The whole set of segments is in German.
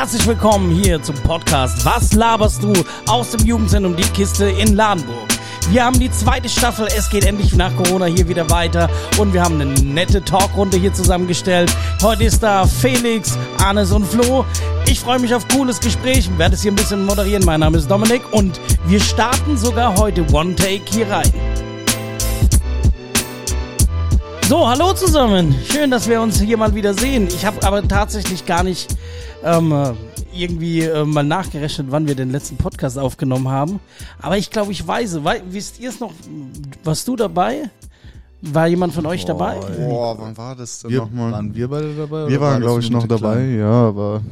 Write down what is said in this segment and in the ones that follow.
Herzlich willkommen hier zum Podcast Was laberst du aus dem Jugendzentrum Die Kiste in Ladenburg. Wir haben die zweite Staffel, es geht endlich nach Corona hier wieder weiter und wir haben eine nette Talkrunde hier zusammengestellt. Heute ist da Felix, Arnes und Flo. Ich freue mich auf cooles Gespräch, werde es hier ein bisschen moderieren. Mein Name ist Dominik und wir starten sogar heute One Take hier rein. So, hallo zusammen. Schön, dass wir uns hier mal wieder sehen. Ich habe aber tatsächlich gar nicht ähm, irgendwie äh, mal nachgerechnet, wann wir den letzten Podcast aufgenommen haben. Aber ich glaube, ich weiß. Wei wisst ihr es noch? Warst du dabei? War jemand von euch dabei? Boah, wann war das denn Wir, nochmal? waren wir beide dabei? Wir waren, war glaube ich, noch dabei, Kleinen? ja, aber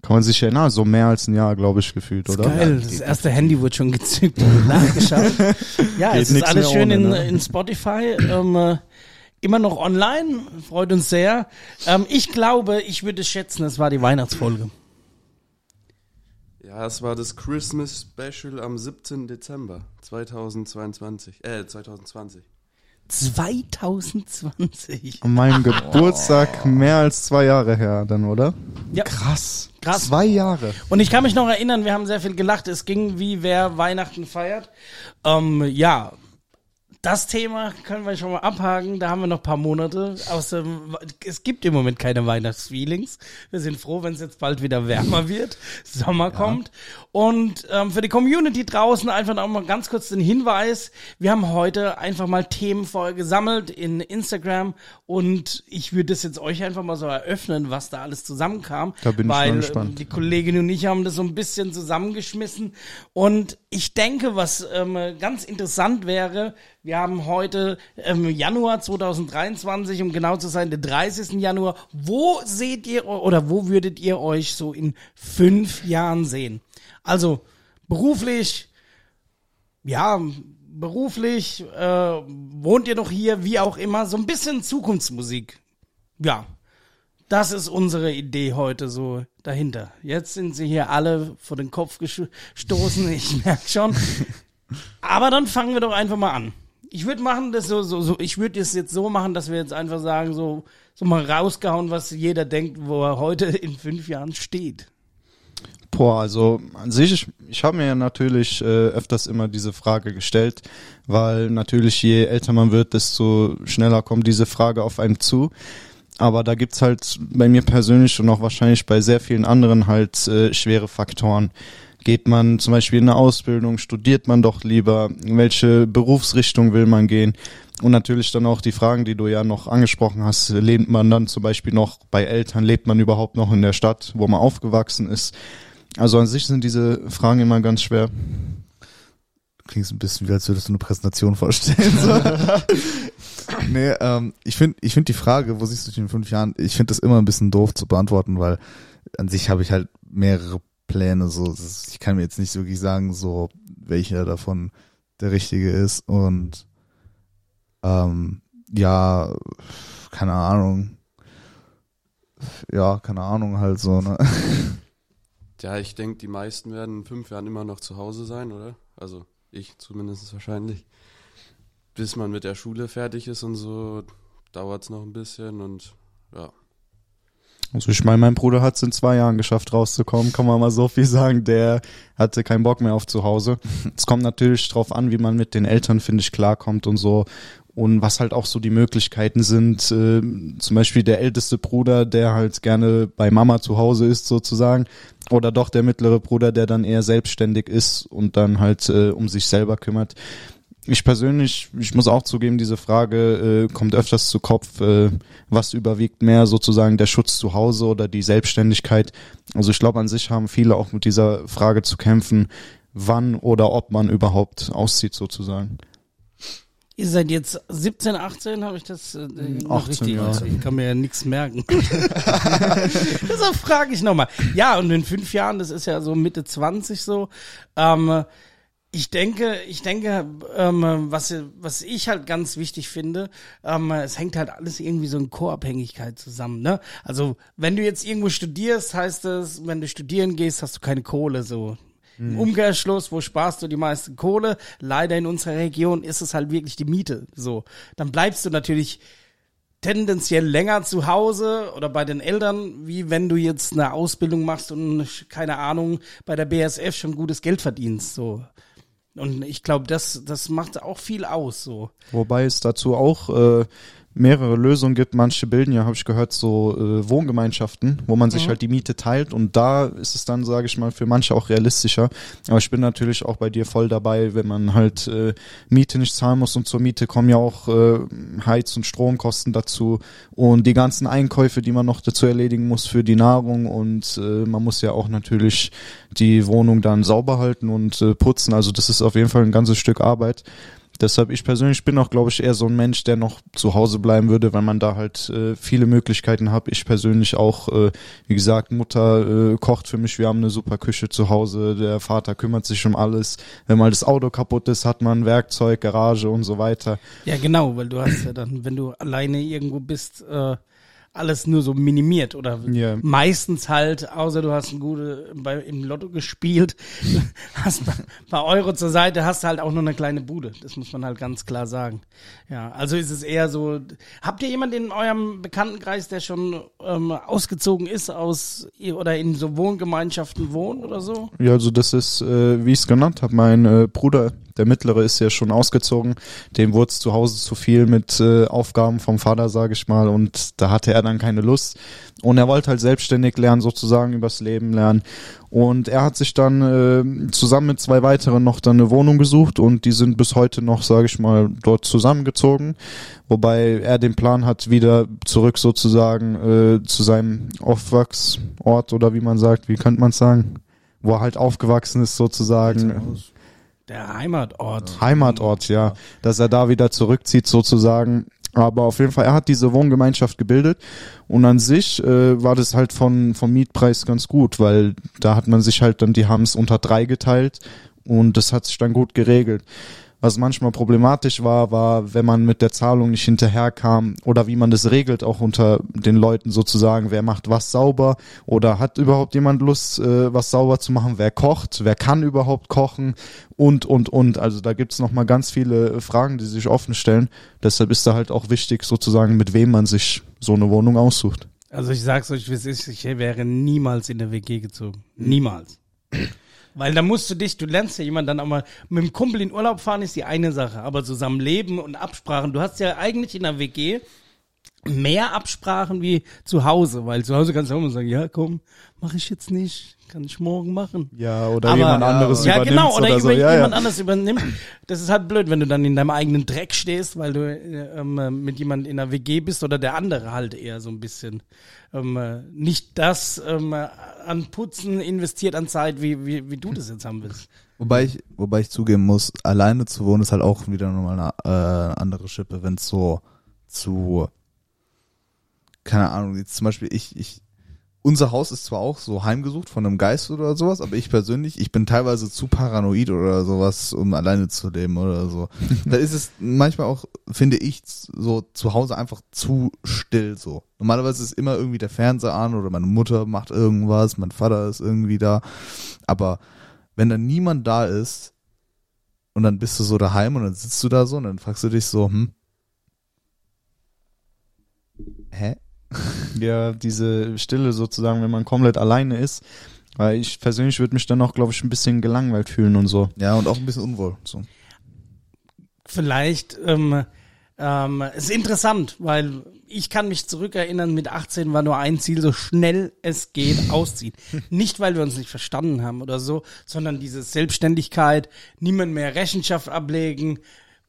kann man sich erinnern, so mehr als ein Jahr, glaube ich, gefühlt, oder? Geil, das erste Handy wird schon gezückt und nachgeschaut. ja, Geht es ist alles schön in, ohne, ne? in Spotify. Ähm, äh, immer noch online, freut uns sehr. Ähm, ich glaube, ich würde schätzen, es war die Weihnachtsfolge. Ja, es war das Christmas Special am 17. Dezember 2022. Äh, 2020. 2020. An meinem Geburtstag mehr als zwei Jahre her, dann, oder? Ja, Krass. Krass. Zwei Jahre. Und ich kann mich noch erinnern, wir haben sehr viel gelacht. Es ging wie wer Weihnachten feiert. Ähm, ja, das Thema können wir schon mal abhaken. Da haben wir noch ein paar Monate. Außer, es gibt im Moment keine Weihnachtsfeelings. Wir sind froh, wenn es jetzt bald wieder wärmer wird, Sommer kommt. Und ähm, für die Community draußen einfach noch mal ganz kurz den Hinweis. Wir haben heute einfach mal Themen vorher gesammelt in Instagram und ich würde das jetzt euch einfach mal so eröffnen, was da alles zusammenkam. Da bin ich mal weil, gespannt. ähm, Die Kollegin und ich haben das so ein bisschen zusammengeschmissen. Und ich denke, was ähm, ganz interessant wäre, wir haben heute ähm, Januar 2023, um genau zu sein, den 30. Januar. Wo seht ihr oder wo würdet ihr euch so in fünf Jahren sehen? Also beruflich, ja, beruflich, äh, wohnt ihr noch hier, wie auch immer, so ein bisschen Zukunftsmusik. Ja, das ist unsere Idee heute so dahinter. Jetzt sind sie hier alle vor den Kopf gesto- gestoßen, ich merke schon. Aber dann fangen wir doch einfach mal an. Ich würde machen das so, so, so ich würde es jetzt so machen, dass wir jetzt einfach sagen, so, so mal rausgehauen, was jeder denkt, wo er heute in fünf Jahren steht. Boah, also an sich, ich, ich habe mir natürlich äh, öfters immer diese Frage gestellt, weil natürlich je älter man wird, desto schneller kommt diese Frage auf einen zu. Aber da gibt's halt bei mir persönlich und auch wahrscheinlich bei sehr vielen anderen halt äh, schwere Faktoren. Geht man zum Beispiel in eine Ausbildung, studiert man doch lieber, in welche Berufsrichtung will man gehen? Und natürlich dann auch die Fragen, die du ja noch angesprochen hast, lebt man dann zum Beispiel noch bei Eltern, lebt man überhaupt noch in der Stadt, wo man aufgewachsen ist? Also an sich sind diese Fragen immer ganz schwer. Klingt ein bisschen wie, als würdest du eine Präsentation vorstellen. So. nee, ähm, ich finde ich find die Frage, wo siehst du dich in fünf Jahren, ich finde das immer ein bisschen doof zu beantworten, weil an sich habe ich halt mehrere Pläne. So, ist- ich kann mir jetzt nicht wirklich sagen, so welcher davon der richtige ist. Und ähm, ja, keine Ahnung. Ja, keine Ahnung halt so, ne? Ja, ich denke, die meisten werden in fünf Jahren immer noch zu Hause sein, oder? Also ich zumindest wahrscheinlich. Bis man mit der Schule fertig ist und so, dauert es noch ein bisschen und ja. Also ich meine, mein Bruder hat es in zwei Jahren geschafft rauszukommen, kann man mal so viel sagen. Der hatte keinen Bock mehr auf zu Hause. Es kommt natürlich drauf an, wie man mit den Eltern, finde ich, klarkommt und so. Und was halt auch so die Möglichkeiten sind. Äh, zum Beispiel der älteste Bruder, der halt gerne bei Mama zu Hause ist sozusagen. Oder doch der mittlere Bruder, der dann eher selbstständig ist und dann halt äh, um sich selber kümmert. Ich persönlich, ich muss auch zugeben, diese Frage äh, kommt öfters zu Kopf, äh, was überwiegt mehr sozusagen der Schutz zu Hause oder die Selbstständigkeit. Also ich glaube an sich haben viele auch mit dieser Frage zu kämpfen, wann oder ob man überhaupt auszieht sotzusagt. Ihr seid jetzt 17, 18, habe ich das äh, noch 18, richtig? ja. Ich kann mir ja nichts merken. Deshalb frage ich nochmal. Ja, und in fünf Jahren, das ist ja so Mitte 20 so. Ähm, ich denke, ich denke, ähm, was, was ich halt ganz wichtig finde, ähm, es hängt halt alles irgendwie so in Co-Abhängigkeit zusammen, ne? Also, wenn du jetzt irgendwo studierst, heißt es, wenn du studieren gehst, hast du keine Kohle, so. Im Umkehrschluss, wo sparst du die meiste Kohle? Leider in unserer Region ist es halt wirklich die Miete, so. Dann bleibst du natürlich tendenziell länger zu Hause oder bei den Eltern, wie wenn du jetzt eine Ausbildung machst und keine Ahnung bei der BSF schon gutes Geld verdienst. So. Und ich glaube, das, das macht auch viel aus. So. Wobei es dazu auch äh, mehrere Lösungen gibt. Manche bilden ja, habe ich gehört, so äh, Wohngemeinschaften, wo man sich Mhm. halt die Miete teilt und da ist es dann, sage ich mal, für manche auch realistischer. Aber ich bin natürlich auch bei dir voll dabei, wenn man halt äh, Miete nicht zahlen muss und zur Miete kommen ja auch äh, Heiz- und Stromkosten dazu und die ganzen Einkäufe, die man noch dazu erledigen muss für die Nahrung und äh, man muss ja auch natürlich die Wohnung dann sauber halten und äh, putzen. Also das ist auf jeden Fall ein ganzes Stück Arbeit. Deshalb, ich persönlich bin auch, glaube ich, eher so ein Mensch, der noch zu Hause bleiben würde, weil man da halt äh, viele Möglichkeiten hat. Ich persönlich auch, äh, wie gesagt, Mutter äh, kocht für mich, wir haben eine super Küche zu Hause, der Vater kümmert sich um alles. Wenn mal das Auto kaputt ist, hat man Werkzeug, Garage und so weiter. Ja, genau, weil du hast ja dann, wenn du alleine irgendwo bist, äh, alles nur so minimiert oder Ja. meistens halt, außer du hast ein gute bei, im Lotto gespielt, hast bei, bei Euro zur Seite, hast du halt auch nur eine kleine Bude. Das muss man halt ganz klar sagen. Ja, also ist es eher so. Habt ihr jemanden in eurem Bekanntenkreis, der schon ähm, ausgezogen ist aus oder in so Wohngemeinschaften wohnt oder so? Ja, also das ist, äh, wie ich es genannt habe, mein äh, Bruder, der Mittlere, ist ja schon ausgezogen. Dem wurde es zu Hause zu viel mit äh, Aufgaben vom Vater, sage ich mal, und da hatte er dann keine Lust. Und er wollte halt selbstständig lernen, sozusagen übers Leben lernen. Und er hat sich dann äh, zusammen mit zwei weiteren noch dann eine Wohnung gesucht und die sind bis heute noch, sage ich mal, dort zusammengezogen. Wobei er den Plan hat, wieder zurück sozusagen äh, zu seinem Aufwachsort oder wie man sagt, wie könnte man sagen? Wo er halt aufgewachsen ist sozusagen. Der Heimatort. Heimatort, ja. Dass er da wieder zurückzieht sozusagen. Aber auf jeden Fall, er hat diese Wohngemeinschaft gebildet und an sich äh, war das halt von, vom Mietpreis ganz gut, weil da hat man sich halt dann, die es unter drei geteilt und das hat sich dann gut geregelt. Was manchmal problematisch war, war, wenn man mit der Zahlung nicht hinterherkam oder wie man das regelt, auch unter den Leuten sozusagen, wer macht was sauber oder hat überhaupt jemand Lust, äh, was sauber zu machen, wer kocht, wer kann überhaupt kochen und, und, und. Also da gibt's noch mal ganz viele Fragen, die sich offen stellen. Deshalb ist da halt auch wichtig sozusagen, mit wem man sich so eine Wohnung aussucht. Also ich sag's euch, es ich wäre niemals in der WG gezogen. Niemals. Weil da musst du dich, du lernst ja jemanden dann auch mal, mit dem Kumpel in Urlaub fahren ist die eine Sache, aber zusammen leben und Absprachen, du hast ja eigentlich in der WG mehr Absprachen wie zu Hause, weil zu Hause kannst du auch mal sagen, ja komm, mach ich jetzt nicht, kann ich morgen machen. Ja, oder Aber- jemand anderes ja, übernimmt genau, oder, oder so. Ja, jemand ja. anderes übernimmt. Das ist halt blöd, wenn du dann in deinem eigenen Dreck stehst, weil du äh, ähm, mit jemand in einer WG bist oder der andere halt eher so ein bisschen ähm, äh, nicht das ähm, äh, an Putzen investiert an Zeit, wie, wie, wie du das jetzt haben willst. Wobei ich, wobei ich zugeben muss, alleine zu wohnen ist halt auch wieder nochmal eine äh, andere Schippe, wenn es so zu, keine Ahnung, jetzt zum Beispiel ich, ich, unser Haus ist zwar auch so heimgesucht von einem Geist oder sowas, aber ich persönlich, ich bin teilweise zu paranoid oder sowas, um alleine zu leben oder so. da ist es manchmal auch, finde ich, so zu Hause einfach zu still so. Normalerweise ist immer irgendwie der Fernseher an oder meine Mutter macht irgendwas, mein Vater ist irgendwie da, aber wenn dann niemand da ist und dann bist du so daheim und dann sitzt du da so und dann fragst du dich so, hm, hä? Ja, diese Stille sozusagen, wenn man komplett alleine ist. Weil ich persönlich würde mich dann auch, glaube ich, ein bisschen gelangweilt fühlen und so. Ja, und auch ein bisschen unwohl. So. Vielleicht ähm, ähm, ist interessant, weil ich kann mich zurückerinnern, mit 18 war nur ein Ziel, so schnell es geht, ausziehen. nicht, weil wir uns nicht verstanden haben oder so, sondern diese Selbstständigkeit, niemand mehr Rechenschaft ablegen.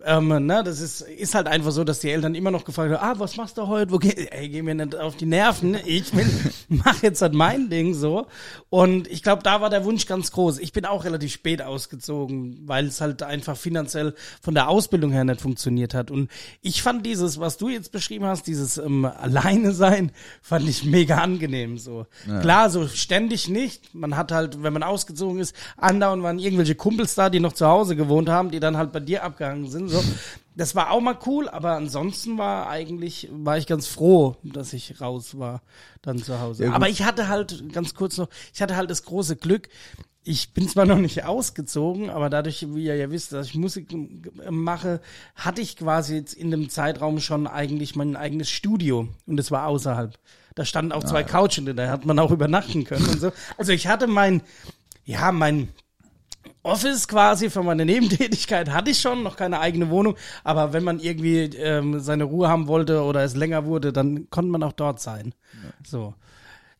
Ähm, ne, das ist, ist halt einfach so, dass die Eltern immer noch gefragt haben, ah, was machst du heute? Wo geh, ey, geh mir nicht auf die Nerven. Ich will, mach jetzt halt mein Ding so. Und ich glaube, da war der Wunsch ganz groß. Ich bin auch relativ spät ausgezogen, weil es halt einfach finanziell von der Ausbildung her nicht funktioniert hat. Und ich fand dieses, was du jetzt beschrieben hast, dieses ähm, Alleine sein, fand ich mega angenehm so. Klar, so ständig nicht. Man hat halt, wenn man ausgezogen ist, andauernd waren irgendwelche Kumpels da, die noch zu Hause gewohnt haben, die dann halt bei dir abgehangen sind. So. das war auch mal cool, aber ansonsten war eigentlich, war ich ganz froh, dass ich raus war, dann zu Hause. Ja, aber ich hatte halt, ganz kurz noch, ich hatte halt das große Glück, ich bin zwar noch nicht ausgezogen, aber dadurch, wie ihr ja wisst, dass ich Musik mache, hatte ich quasi jetzt in dem Zeitraum schon eigentlich mein eigenes Studio und das war außerhalb. Da standen auch zwei Couchen, drin, da hat man auch übernachten können und so. Also ich hatte mein, ja, mein Office quasi für meine Nebentätigkeit hatte ich schon, noch keine eigene Wohnung, aber wenn man irgendwie ähm, seine Ruhe haben wollte oder es länger wurde, dann konnte man auch dort sein. So.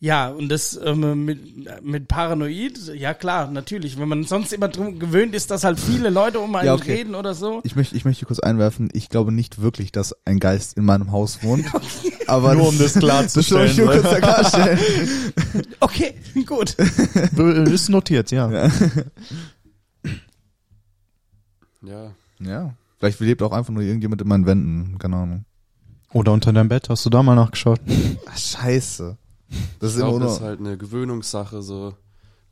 Ja, und das ähm, mit, mit Paranoid, ja klar, natürlich. Wenn man sonst immer drum gewöhnt ist, dass halt viele Leute um einen Ja, okay. reden oder so. Ich möchte, ich möchte kurz einwerfen, ich glaube nicht wirklich, dass ein Geist in meinem Haus wohnt. Aber Nur um das klarzustellen, Das soll ich nur kurz klarstellen. Okay, gut. Ist notiert, ja. Ja, Ja. Vielleicht lebt auch einfach nur irgendjemand in meinen Wänden, keine Ahnung. Oder unter deinem Bett, hast du da mal nachgeschaut? Ach, scheiße. Das ich ist immer glaube, das ist nur, halt eine Gewöhnungssache, so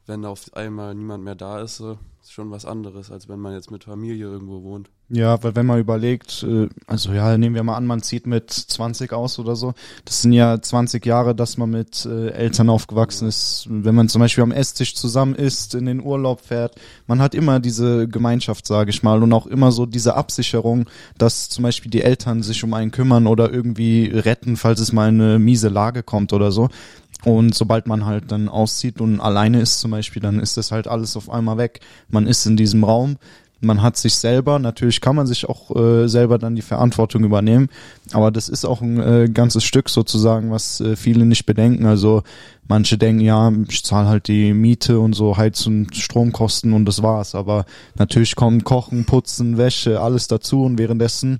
wenn auf einmal niemand mehr da ist, ist schon was anderes, als wenn man jetzt mit Familie irgendwo wohnt. Ja, weil wenn man überlegt, äh, also ja, nehmen wir mal an, man zieht mit 20 aus oder so. Das sind ja 20 Jahre, dass man mit äh, Eltern aufgewachsen ist. Wenn man zum Beispiel am Esstisch zusammen isst, in den Urlaub fährt, man hat immer diese Gemeinschaft, sage ich mal, und auch immer so diese Absicherung, dass zum Beispiel die Eltern sich um einen kümmern oder irgendwie retten, falls es mal in eine miese Lage kommt oder so. Und sobald man halt dann auszieht und alleine ist zum Beispiel, dann ist das halt alles auf einmal weg. Man ist in diesem Raum, man hat sich selber, natürlich kann man sich auch äh, selber dann die Verantwortung übernehmen, aber das ist auch ein äh, ganzes Stück sozusagen, was äh, viele nicht bedenken. Also manche denken, ja, ich zahle halt die Miete und so Heiz- und Stromkosten und das war's. Aber natürlich kommen Kochen, Putzen, Wäsche, alles dazu und währenddessen,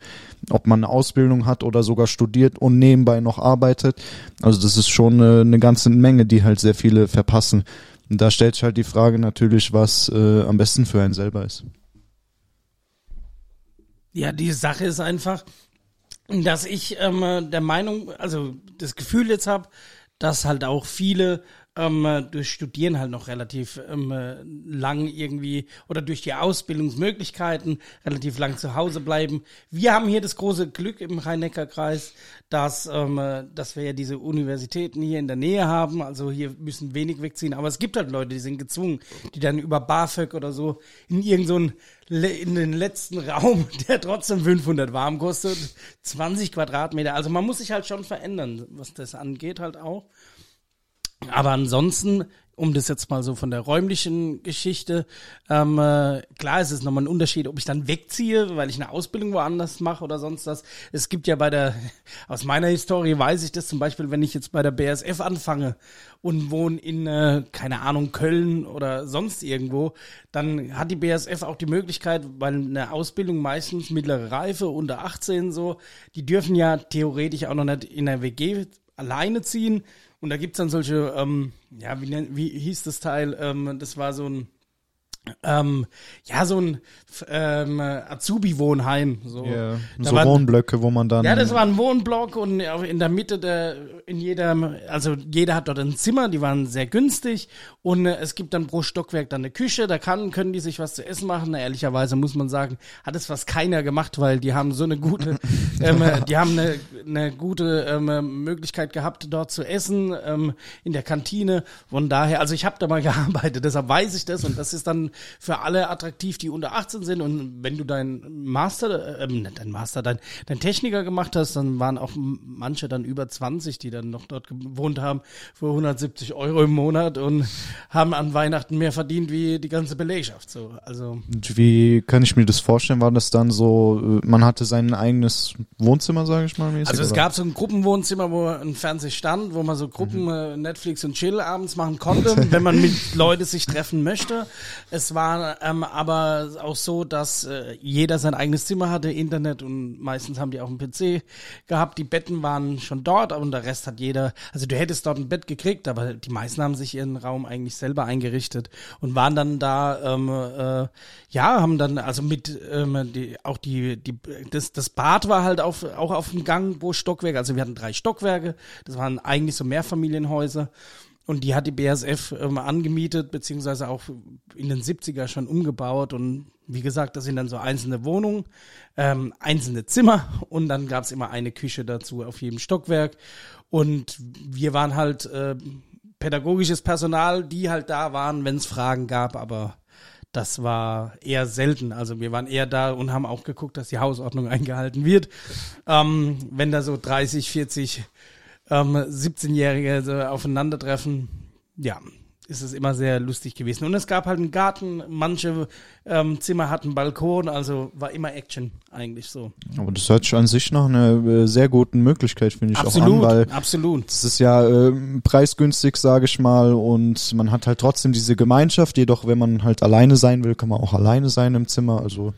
ob man eine Ausbildung hat oder sogar studiert und nebenbei noch arbeitet, also das ist schon äh, eine ganze Menge, die halt sehr viele verpassen. Und da stellt sich halt die Frage natürlich, was äh, am besten für einen selber ist. Ja, die Sache ist einfach, dass ich ähm, der Meinung, also das Gefühl jetzt habe, dass halt auch viele ähm, durch Studieren halt noch relativ ähm, äh, lang irgendwie oder durch die Ausbildungsmöglichkeiten relativ lang zu Hause bleiben. Wir haben hier das große Glück im Rhein-Neckar-Kreis, dass, ähm, äh, dass wir ja diese Universitäten hier in der Nähe haben. Also hier müssen wenig wegziehen. Aber es gibt halt Leute, die sind gezwungen, die dann über BAföG oder so in irgendeinen le- in den letzten Raum, der trotzdem 500 warm kostet, 20 Quadratmeter. Also man muss sich halt schon verändern, was das angeht halt auch. Aber ansonsten, um das jetzt mal so von der räumlichen Geschichte, ähm, äh, klar ist es nochmal ein Unterschied, ob ich dann wegziehe, weil ich eine Ausbildung woanders mache oder sonst was. Es gibt ja bei der, aus meiner Historie weiß ich das zum Beispiel, wenn ich jetzt bei der BSF anfange und wohne in, äh, keine Ahnung, Köln oder sonst irgendwo, dann hat die BSF auch die Möglichkeit, weil eine Ausbildung meistens mittlere Reife, unter 18 so, die dürfen ja theoretisch auch noch nicht in der WG alleine ziehen. Und da gibt's dann solche, ähm, ja, wie, wie hieß das Teil? Ähm, das war so ein, ähm, ja, so ein ähm, Azubi-Wohnheim. So. Da so waren- Wohnblöcke, wo man dann. ja, das war ein Wohnblock und in der Mitte der, in jedem, also jeder hat dort ein Zimmer, die waren sehr günstig und äh, es gibt dann pro Stockwerk dann eine Küche, da kann, können die sich was zu essen machen. Na, ehrlicherweise muss man sagen, hat es fast keiner gemacht, weil die haben so eine gute, ähm, äh, die haben eine, eine gute ähm, Möglichkeit gehabt, dort zu essen, ähm, in der Kantine. Von daher, also ich habe da mal gearbeitet, deshalb weiß ich das und das ist dann für alle attraktiv, die unter 18 sind und wenn du dein Master, ähm, nicht dein Master, dein, dein Techniker gemacht hast, dann waren auch manche dann über 20, die dann noch dort gewohnt haben für 170 Euro im Monat und haben an Weihnachten mehr verdient wie die ganze Belegschaft. So, also Wie kann ich mir das vorstellen? War das dann so, äh, man hatte sein eigenes Wohnzimmer, sage ich mal? Mäßig, Also es oder? gab so ein Gruppenwohnzimmer, wo ein Fernseher stand, wo man so Gruppen äh, Netflix und Chill abends machen konnte, wenn man mit Leute sich treffen möchte. Es war ähm, aber auch so, dass äh, jeder sein eigenes Zimmer hatte, Internet und meistens haben die auch einen PC gehabt. Die Betten waren schon dort und der Rest hat jeder, also du hättest dort ein Bett gekriegt, aber die meisten haben sich ihren Raum eigentlich selber eingerichtet und waren dann da, ähm, äh, ja, haben dann also mit ähm, die, auch die, die das, das Bad war halt auf, auch auf dem Gang pro Stockwerk, also wir hatten drei Stockwerke, das waren eigentlich so Mehrfamilienhäuser. Und die hat die BASF ähm, angemietet, beziehungsweise auch in den 70er schon umgebaut und wie gesagt, das sind dann so einzelne Wohnungen, ähm, einzelne Zimmer und dann gab's immer eine Küche dazu auf jedem Stockwerk. Und wir waren halt äh, pädagogisches Personal, die halt da waren, wenn es Fragen gab, aber das war eher selten. Also wir waren eher da und haben auch geguckt, dass die Hausordnung eingehalten wird. Ähm, wenn da so 30, 40 ähm, 17-Jährige so aufeinandertreffen, ja, ist es immer sehr lustig gewesen. Und es gab halt einen Garten, manche ähm, Zimmer hatten Balkon, also war immer Action eigentlich so. Aber das hört sich an sich nach einer äh, sehr guten Möglichkeit, finde ich absolut, auch an, weil absolut. es ist ja äh, preisgünstig, sage ich mal, und man hat halt trotzdem diese Gemeinschaft, jedoch wenn man halt alleine sein will, kann man auch alleine sein im Zimmer, also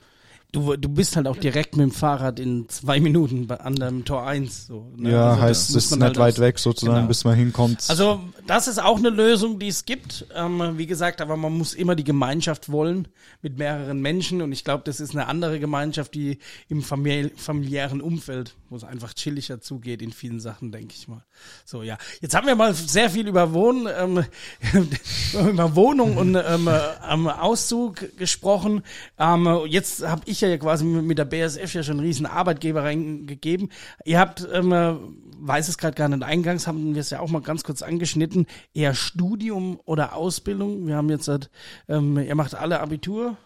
Du, du bist halt auch direkt mit dem Fahrrad in zwei Minuten bei, an dem Tor 1. So, ne? ja, Also heißt, es ist nicht halt weit weg sozusagen, Genau. bis man hinkommt. Also das ist auch eine Lösung, die es gibt. Ähm, wie gesagt, aber man muss immer die Gemeinschaft wollen mit mehreren Menschen. Und ich glaube, das ist eine andere Gemeinschaft, die im famili familiären Umfeld, wo es einfach chilliger zugeht in vielen Sachen, denke ich mal. So, ja. Jetzt haben wir mal sehr viel über Wohnen, ähm, über Wohnung und ähm, äh, Auszug gesprochen. Ähm, jetzt habe ich ja quasi mit der BSF ja schon einen riesen Arbeitgeber reingegeben. Ihr habt, ähm, äh, weiß es gerade gar nicht, eingangs haben wir es ja auch mal ganz kurz angeschnitten, eher Studium oder Ausbildung. Wir haben jetzt, ähm, ihr macht alle Abitur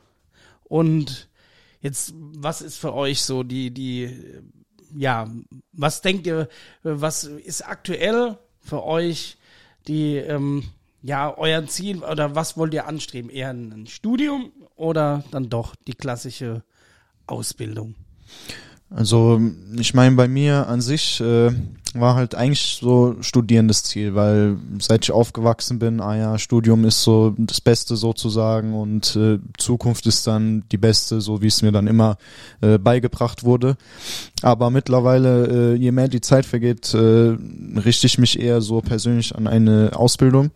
und jetzt, was ist für euch so die, die, äh, ja, was denkt ihr, äh, was ist aktuell für euch die, ähm, ja, euer Ziel oder was wollt ihr anstreben? Eher ein Studium oder dann doch die klassische Ausbildung? Also ich meine, bei mir an sich äh, war halt eigentlich so studierendes Ziel, weil seit ich aufgewachsen bin, ah ja, Studium ist so das Beste sozusagen und äh, Zukunft ist dann die beste, so wie es mir dann immer äh, beigebracht wurde. Aber mittlerweile, äh, je mehr die Zeit vergeht, äh, richte ich mich eher so persönlich an eine Ausbildung,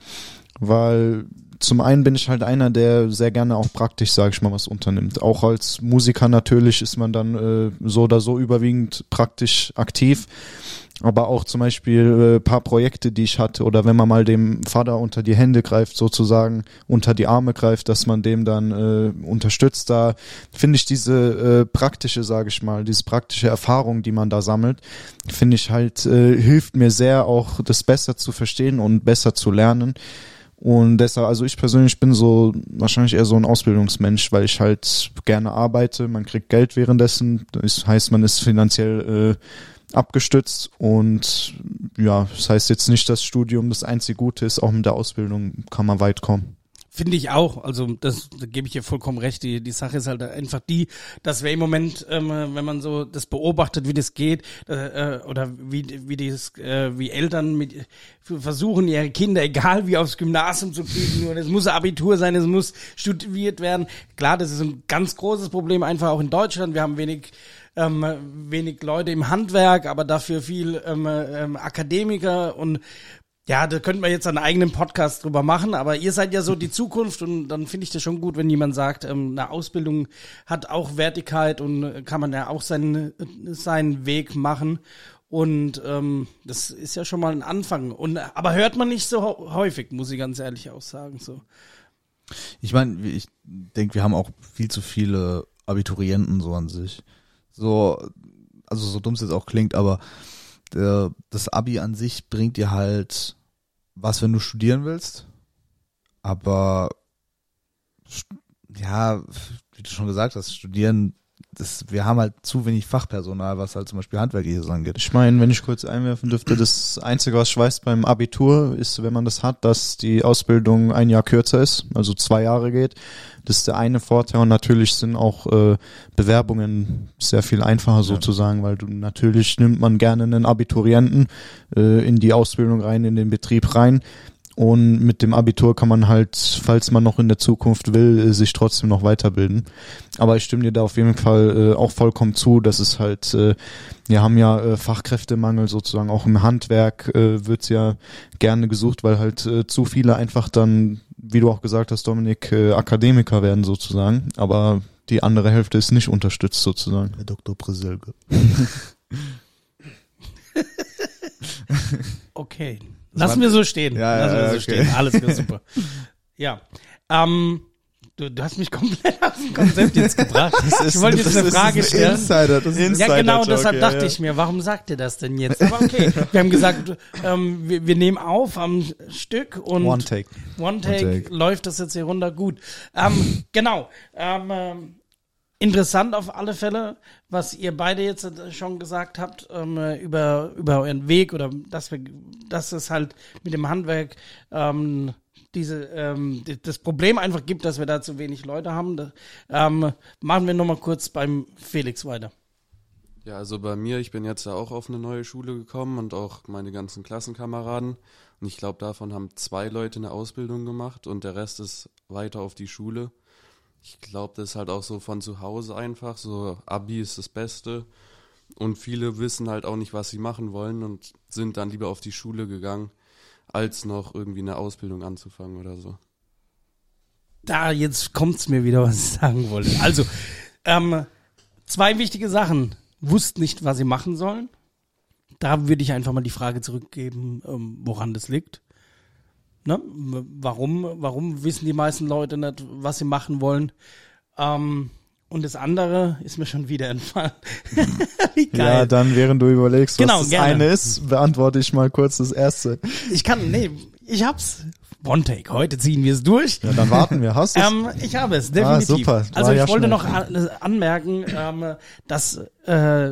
weil zum einen bin ich halt einer, der sehr gerne auch praktisch, sage ich mal, was unternimmt. Auch als Musiker natürlich ist man dann äh, so oder so überwiegend praktisch aktiv. Aber auch zum Beispiel äh, paar Projekte, die ich hatte, oder wenn man mal dem Vater unter die Hände greift, sozusagen unter die Arme greift, dass man dem dann äh, unterstützt, da finde ich diese äh, praktische, sage ich mal, diese praktische Erfahrung, die man da sammelt, finde ich halt, äh, hilft mir sehr, auch das besser zu verstehen und besser zu lernen. Und deshalb, also ich persönlich bin so wahrscheinlich eher so ein Ausbildungsmensch, weil ich halt gerne arbeite, man kriegt Geld währenddessen, das heißt, man ist finanziell äh, abgestützt und ja, das heißt jetzt nicht, dass Studium das einzige Gute ist, auch mit der Ausbildung kann man weit kommen. Finde ich auch. Also das da gebe ich dir vollkommen recht. Die, die Sache ist halt einfach die, dass wir im Moment, ähm, wenn man so das beobachtet, wie das geht, äh, oder wie wie das, äh, wie Eltern mit versuchen ihre Kinder, egal wie aufs Gymnasium zu kriegen, nur es muss Abitur sein, es muss studiert werden. Klar, das ist ein ganz großes Problem einfach auch in Deutschland. Wir haben wenig ähm, wenig Leute im Handwerk, aber dafür viel ähm, ähm, Akademiker und ja, da könnten wir jetzt einen eigenen Podcast drüber machen, aber ihr seid ja so die Zukunft und dann finde ich das schon gut, wenn jemand sagt, ähm, eine Ausbildung hat auch Wertigkeit und äh, kann man ja auch seinen, seinen Weg machen. Und ähm, das ist ja schon mal ein Anfang. Und aber hört man nicht so häufig, muss ich ganz ehrlich auch sagen. So. Ich meine, ich denke, wir haben auch viel zu viele Abiturienten so an sich. So, also so dumm es jetzt auch klingt, aber der, das Abi an sich bringt dir halt was, wenn du studieren willst. Aber ja, wie du schon gesagt hast, studieren, das, wir haben halt zu wenig Fachpersonal, was halt zum Beispiel handwerkliches angeht. Ich meine, wenn ich kurz einwerfen dürfte, das Einzige, was ich weiß beim Abitur, ist, wenn man das hat, dass die Ausbildung ein Jahr kürzer ist, also zwei Jahre geht. Das ist der eine Vorteil und natürlich sind auch äh, Bewerbungen sehr viel einfacher sozusagen, weil du natürlich nimmt man gerne einen Abiturienten äh, in die Ausbildung rein, in den Betrieb rein. Und mit dem Abitur kann man halt, falls man noch in der Zukunft will, äh, sich trotzdem noch weiterbilden. Aber ich stimme dir da auf jeden Fall äh, auch vollkommen zu, dass es halt, äh, wir haben ja äh, Fachkräftemangel sozusagen, auch im Handwerk äh, wird's ja gerne gesucht, weil halt äh, zu viele einfach dann, wie du auch gesagt hast, Dominik, äh, Akademiker werden sozusagen. Aber die andere Hälfte ist nicht unterstützt sozusagen. Herr Dr. Preselge. Okay. Lassen wir so stehen. Ja, Lassen wir so okay. stehen. Alles klar, super. ja. Ähm, Du, du hast mich komplett aus dem Konzept jetzt gebracht. Ist- ich wollte jetzt eine ist Frage ein stellen. Insider, das ist Ins- Ja, genau, deshalb dachte ja. ich mir, warum sagt ihr das denn jetzt? Aber okay, wir haben gesagt, ähm, wir, wir nehmen auf am Stück und One Take. One Take, One Take. läuft das jetzt hier runter gut. Ähm, genau. Ähm, ähm, interessant auf alle Fälle, was ihr beide jetzt äh, schon gesagt habt ähm, äh, über über euren Weg oder dass wir, dass es halt mit dem Handwerk ähm, diese ähm, das Problem einfach gibt, dass wir da zu wenig Leute haben. Da, ähm, machen wir noch mal kurz beim Felix weiter. Ja, also bei mir, ich bin jetzt ja auch auf eine neue Schule gekommen und auch meine ganzen Klassenkameraden. Und ich glaube, davon haben zwei Leute eine Ausbildung gemacht und der Rest ist weiter auf die Schule. Ich glaube, das ist halt auch so von zu Hause einfach. So, Abi ist das Beste. Und viele wissen halt auch nicht, was sie machen wollen und sind dann lieber auf die Schule gegangen, als noch irgendwie eine Ausbildung anzufangen oder so. Da, jetzt kommt's mir wieder, was ich sagen wollte. Also, ähm, zwei wichtige Sachen. Wussten nicht, was sie machen sollen. Da würde ich einfach mal die Frage zurückgeben, ähm, woran das liegt. Ne? Warum, warum wissen die meisten Leute nicht, was sie machen wollen? Ähm, und das andere ist mir schon wieder entfallen. Wie geil. Ja, dann während du überlegst, was Genau, das gerne. eine ist, beantworte ich mal kurz das erste. ich kann, nee, ich hab's. One Take, heute ziehen wir es durch. Ja, dann warten wir. Hast du Ähm, ich habe es, definitiv. Ah, super. War Also ich ja wollte schnell. noch an, anmerken, ähm, dass äh,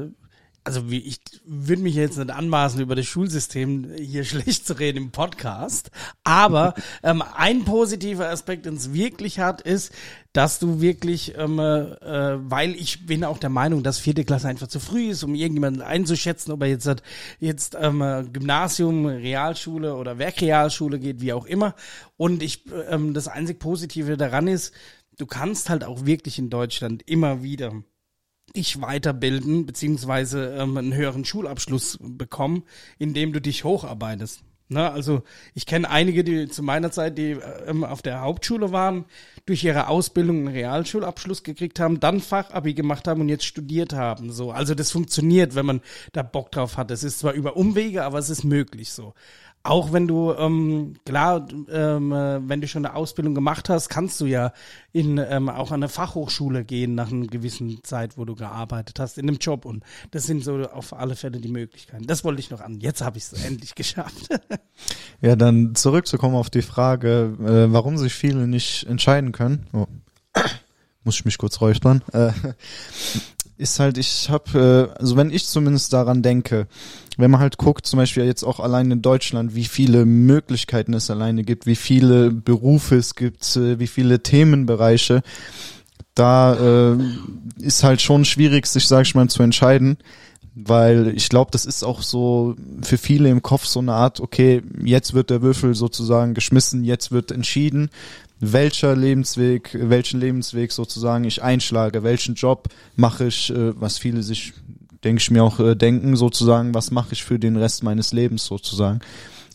also wie ich würde mich jetzt nicht anmaßen, über das Schulsystem hier schlecht zu reden im Podcast, aber ähm, ein positiver Aspekt, den es wirklich hat, ist, dass du wirklich, ähm, äh, weil ich bin auch der Meinung, dass vierte Klasse einfach zu früh ist, um irgendjemanden einzuschätzen, ob er jetzt hat, jetzt ähm, äh, Gymnasium, Realschule oder Werkrealschule geht, wie auch immer. Und ich ähm, das einzig Positive daran ist, du kannst halt auch wirklich in Deutschland immer wieder dich weiterbilden, beziehungsweise ähm, einen höheren Schulabschluss bekommen, indem du dich hocharbeitest. Ne, also ich kenne einige, die zu meiner Zeit, die ähm, auf der Hauptschule waren, durch ihre Ausbildung einen Realschulabschluss gekriegt haben, dann Fachabi gemacht haben und jetzt studiert haben. So, also das funktioniert, wenn man da Bock drauf hat. Es ist zwar über Umwege, aber es ist möglich so. Auch wenn du, ähm, klar, ähm, äh, wenn du schon eine Ausbildung gemacht hast, kannst du ja in ähm, auch an eine Fachhochschule gehen nach einer gewissen Zeit, wo du gearbeitet hast, in einem Job. Und das sind so auf alle Fälle die Möglichkeiten. Das wollte ich noch an. Jetzt habe ich es endlich geschafft. Ja, dann zurückzukommen auf die Frage, äh, warum sich viele nicht entscheiden können. Oh. Muss ich mich kurz räuspern. Äh, ist halt, ich habe, äh, also wenn ich zumindest daran denke, wenn man halt guckt, zum Beispiel jetzt auch allein in Deutschland, wie viele Möglichkeiten es alleine gibt, wie viele Berufe es gibt, äh, wie viele Themenbereiche, da äh, ist halt schon schwierig, sich, sag ich mal, zu entscheiden weil ich glaube, das ist auch so für viele im Kopf so eine Art, okay, jetzt wird der Würfel sozusagen geschmissen, jetzt wird entschieden, welcher Lebensweg, welchen Lebensweg sozusagen ich einschlage, welchen Job mache ich, äh, was viele sich, denke ich mir auch äh, denken, sozusagen, was mache ich für den Rest meines Lebens sozusagen.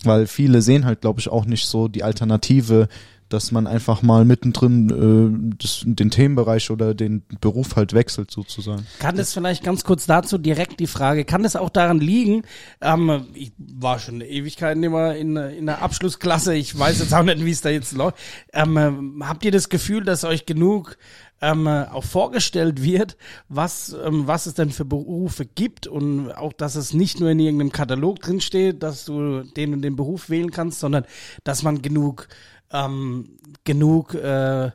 Weil viele sehen halt, glaube ich, auch nicht so die Alternative, dass man einfach mal mittendrin äh, das, den Themenbereich oder den Beruf halt wechselt sozusagen. Kann das vielleicht ganz kurz dazu direkt die Frage, kann das auch daran liegen, ähm, ich war schon eine Ewigkeit immer in, in der Abschlussklasse, ich weiß jetzt auch nicht, wie es da jetzt läuft, ähm, äh, habt ihr das Gefühl, dass euch genug ähm, äh, auch vorgestellt wird, was, ähm, was es denn für Berufe gibt und auch, dass es nicht nur in irgendeinem Katalog drin steht, dass du den und den Beruf wählen kannst, sondern dass man genug ähm, genug äh,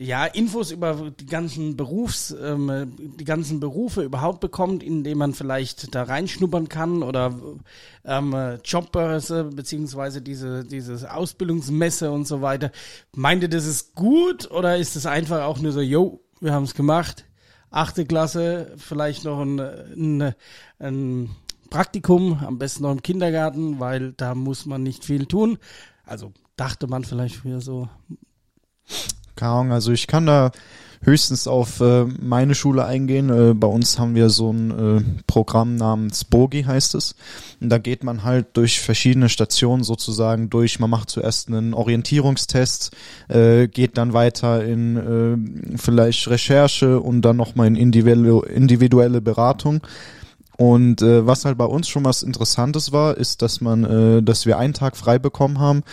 ja, Infos über die ganzen Berufs, ähm, die ganzen Berufe überhaupt bekommt, indem man vielleicht da reinschnuppern kann oder ähm, äh, Jobbörse beziehungsweise diese dieses Ausbildungsmesse und so weiter. Meint ihr, das ist gut oder ist es einfach auch nur so, yo, wir haben es gemacht, achte Klasse, vielleicht noch ein, ein, ein Praktikum, am besten noch im Kindergarten, weil da muss man nicht viel tun. Also dachte man vielleicht früher so. Keine Ahnung, also ich kann da höchstens auf äh, meine Schule eingehen. Äh, bei uns haben wir so ein äh, Programm namens Bogi heißt es. Und da geht man halt durch verschiedene Stationen sozusagen durch. Man macht zuerst einen Orientierungstest, äh, geht dann weiter in äh, vielleicht Recherche und dann nochmal in individuelle, individuelle Beratung. Und äh, was halt bei uns schon was Interessantes war, ist, dass man, äh, dass wir einen Tag frei bekommen haben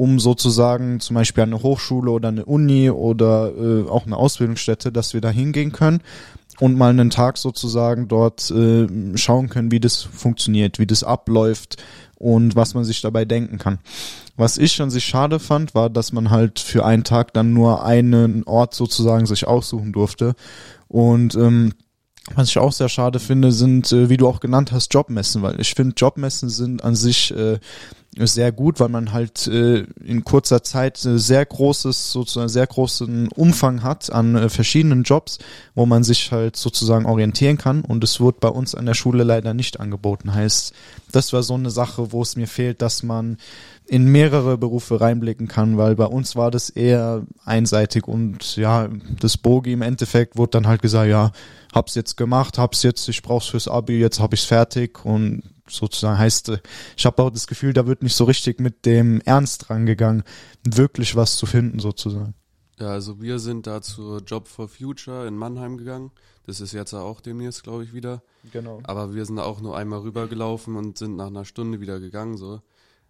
um sozusagen zum Beispiel eine Hochschule oder eine Uni oder äh, auch eine Ausbildungsstätte, dass wir da hingehen können und mal einen Tag sozusagen dort äh, schauen können, wie das funktioniert, wie das abläuft und was man sich dabei denken kann. Was ich an sich schade fand, war, dass man halt für einen Tag dann nur einen Ort sozusagen sich aussuchen durfte. Und ähm, was ich auch sehr schade finde, sind, äh, wie du auch genannt hast, Jobmessen, weil ich finde, Jobmessen sind an sich äh, sehr gut, weil man halt äh, in kurzer Zeit äh, sehr großes, sozusagen sehr großen Umfang hat an äh, verschiedenen Jobs, wo man sich halt sozusagen orientieren kann und es wird bei uns an der Schule leider nicht angeboten. Heißt, das war so eine Sache, wo es mir fehlt, dass man in mehrere Berufe reinblicken kann, weil bei uns war das eher einseitig und ja, das Bogi im Endeffekt wurde dann halt gesagt, ja, hab's jetzt gemacht, hab's jetzt, ich brauch's fürs Abi, jetzt hab ich's fertig und sozusagen heißt, äh, ich habe auch das Gefühl, da wird nicht so richtig mit dem Ernst rangegangen, wirklich was zu finden sozusagen. Ja, also wir sind da zur Job for Future in Mannheim gegangen. Das ist jetzt auch demnächst, glaube ich, wieder. Genau. Aber wir sind auch nur einmal rübergelaufen und sind nach einer Stunde wieder gegangen, so.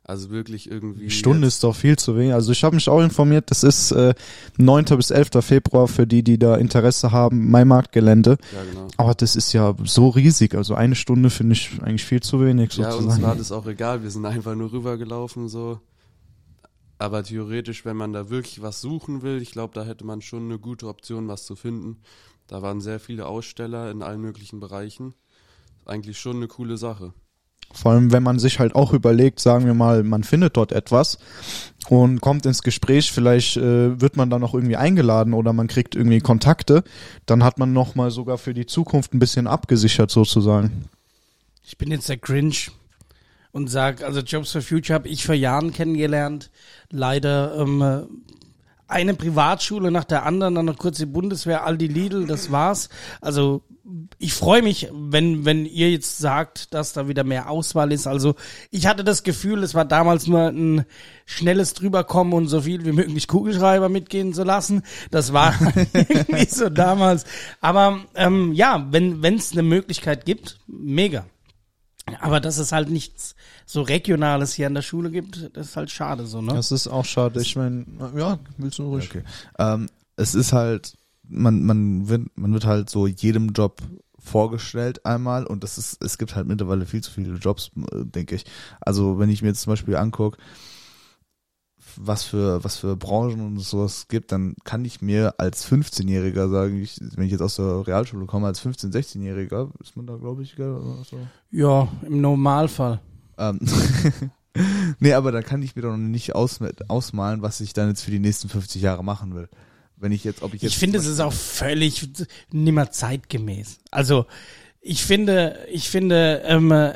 Also wirklich irgendwie. Die Stunde ist doch viel zu wenig. Also ich habe mich auch informiert, das ist äh, 9. bis 11. Februar für die, die da Interesse haben, Maimarktgelände. Ja, genau. Aber das ist ja so riesig. Also eine Stunde finde ich eigentlich viel zu wenig Ja, uns sozusagen. war das auch egal. Wir sind einfach nur rübergelaufen, so. Aber theoretisch, wenn man da wirklich was suchen will, ich glaube, da hätte man schon eine gute Option, was zu finden. Da waren sehr viele Aussteller in allen möglichen Bereichen. Eigentlich schon eine coole Sache. Vor allem, wenn man sich halt auch überlegt, sagen wir mal, man findet dort etwas und kommt ins Gespräch, vielleicht äh, wird man dann noch irgendwie eingeladen oder man kriegt irgendwie Kontakte, dann hat man noch mal sogar für die Zukunft ein bisschen abgesichert sozusagen. Ich bin jetzt der Cringe und sag, also Jobs for Future habe ich vor Jahren kennengelernt. Leider ähm, äh, eine Privatschule nach der anderen, dann noch kurz die Bundeswehr, Aldi Lidl, das war's. Also ich freue mich, wenn, wenn ihr jetzt sagt, dass da wieder mehr Auswahl ist. Also ich hatte das Gefühl, es war damals nur ein schnelles drüberkommen und so viel wie möglich Kugelschreiber mitgehen zu lassen. Das war irgendwie so damals. Aber ähm, ja, wenn es eine Möglichkeit gibt, mega. Aber dass es halt nichts so Regionales hier an der Schule gibt, das ist halt schade so, ne? Das ist auch schade. Ich meine, ja, willst du ruhig? Okay. Ähm, es ist halt, man, man wird, man wird halt so jedem Job vorgestellt einmal und das ist, es gibt halt mittlerweile viel zu viele Jobs, äh, denke ich. Also wenn ich mir jetzt zum Beispiel angucke, was für, was für Branchen und sowas gibt, dann kann ich mir als 15-Jähriger sagen, ich, wenn ich jetzt aus der Realschule komme, als 15-, 16-Jähriger, ist man da, glaube ich, gell, oder so. Ja, im Normalfall. Ähm, nee, aber da kann ich mir doch noch nicht aus, ausmalen, was ich dann jetzt für die nächsten 50 Jahre machen will. Wenn ich jetzt, ob ich jetzt. Ich finde, es ist auch völlig nimmer zeitgemäß. Also ich finde, ich finde, ähm, äh,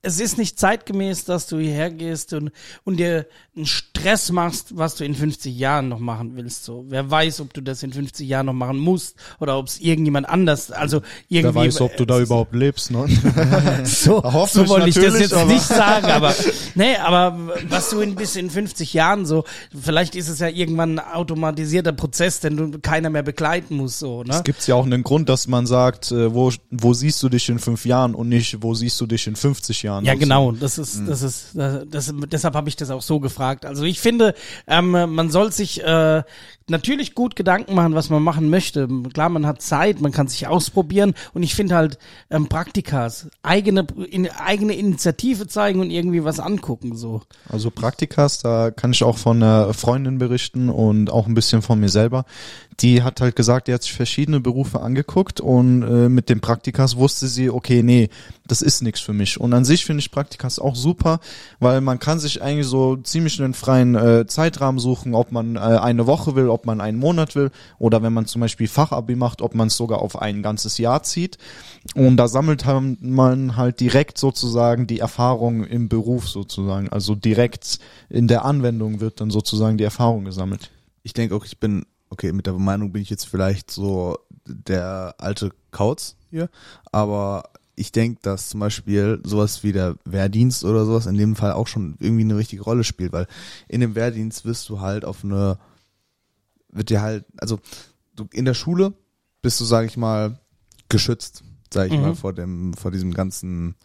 es ist nicht zeitgemäß, dass du hierher gehst und, und dir einen Stress machst, was du in 50 Jahren noch machen willst. So, wer weiß, ob du das in 50 Jahren noch machen musst oder ob es irgendjemand anders, also irgendwie. Wer weiß, ob du da überhaupt lebst, ne? So, so wollte ich das jetzt nicht sagen, aber nee, aber was du in bis in 50 Jahren so, vielleicht ist es ja irgendwann ein automatisierter Prozess, den du keiner mehr begleiten muss, so, ne? Es gibt ja auch einen Grund, dass man sagt, äh, wo, wo siehst du dich in fünf Jahren und nicht, wo siehst du dich in 50 Jahren. Ja, Also, genau. Das ist, das ist, das, das, deshalb habe ich das auch so gefragt. Also ich finde, ähm, man soll sich äh, natürlich gut Gedanken machen, was man machen möchte. Klar, man hat Zeit, man kann sich ausprobieren und ich finde halt ähm, Praktikas, eigene, in, eigene Initiative zeigen und irgendwie was angucken, so. Also Praktikas, da kann ich auch von einer Freundin berichten und auch ein bisschen von mir selber. Die hat halt gesagt, die hat sich verschiedene Berufe angeguckt und äh, mit dem Praktikas wusste sie, okay, nee, das ist nichts für mich. Und an sich finde ich Praktikas auch super, weil man kann sich eigentlich so ziemlich einen freien äh, Zeitrahmen suchen, ob man äh, eine Woche will, ob man einen Monat will oder wenn man zum Beispiel Fachabi macht, ob man es sogar auf ein ganzes Jahr zieht. Und da sammelt man halt direkt sozusagen die Erfahrung im Beruf sozusagen. Also direkt in der Anwendung wird dann sozusagen die Erfahrung gesammelt. Ich denke auch, ich bin, okay, mit der Meinung bin ich jetzt vielleicht so der alte Kauz hier, aber ich denke, dass zum Beispiel sowas wie der Wehrdienst oder sowas in dem Fall auch schon irgendwie eine richtige Rolle spielt, weil in dem Wehrdienst wirst du halt auf eine, wird dir halt, also du in der Schule bist du, sag ich mal, geschützt, sag ich Mhm. mal, vor dem, vor diesem ganzen,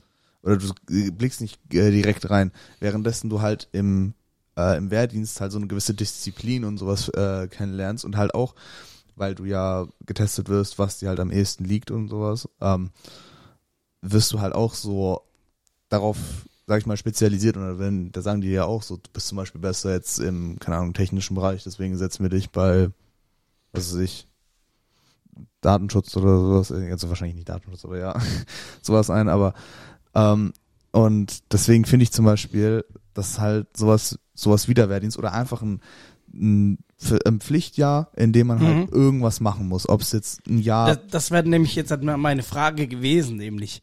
oder du blickst nicht äh, direkt rein, währenddessen du halt im äh, im Wehrdienst halt so eine gewisse Disziplin und sowas äh, kennenlernst und halt auch, weil du ja getestet wirst, was dir halt am ehesten liegt und sowas, ähm, wirst du halt auch so darauf, sag ich mal, spezialisiert oder wenn, da sagen die ja auch so, du bist zum Beispiel besser jetzt im, keine Ahnung, technischen Bereich, deswegen setzen wir dich bei, was weiß ich, Datenschutz oder sowas, also wahrscheinlich nicht Datenschutz, aber ja, sowas ein, aber ähm, und deswegen finde ich zum Beispiel, dass halt sowas, sowas wie der Wehrdienst oder einfach ein, ein ein Pflichtjahr, in dem man Mhm. halt irgendwas machen muss. Ob es jetzt ein Jahr Das, das wäre nämlich jetzt halt meine Frage gewesen, nämlich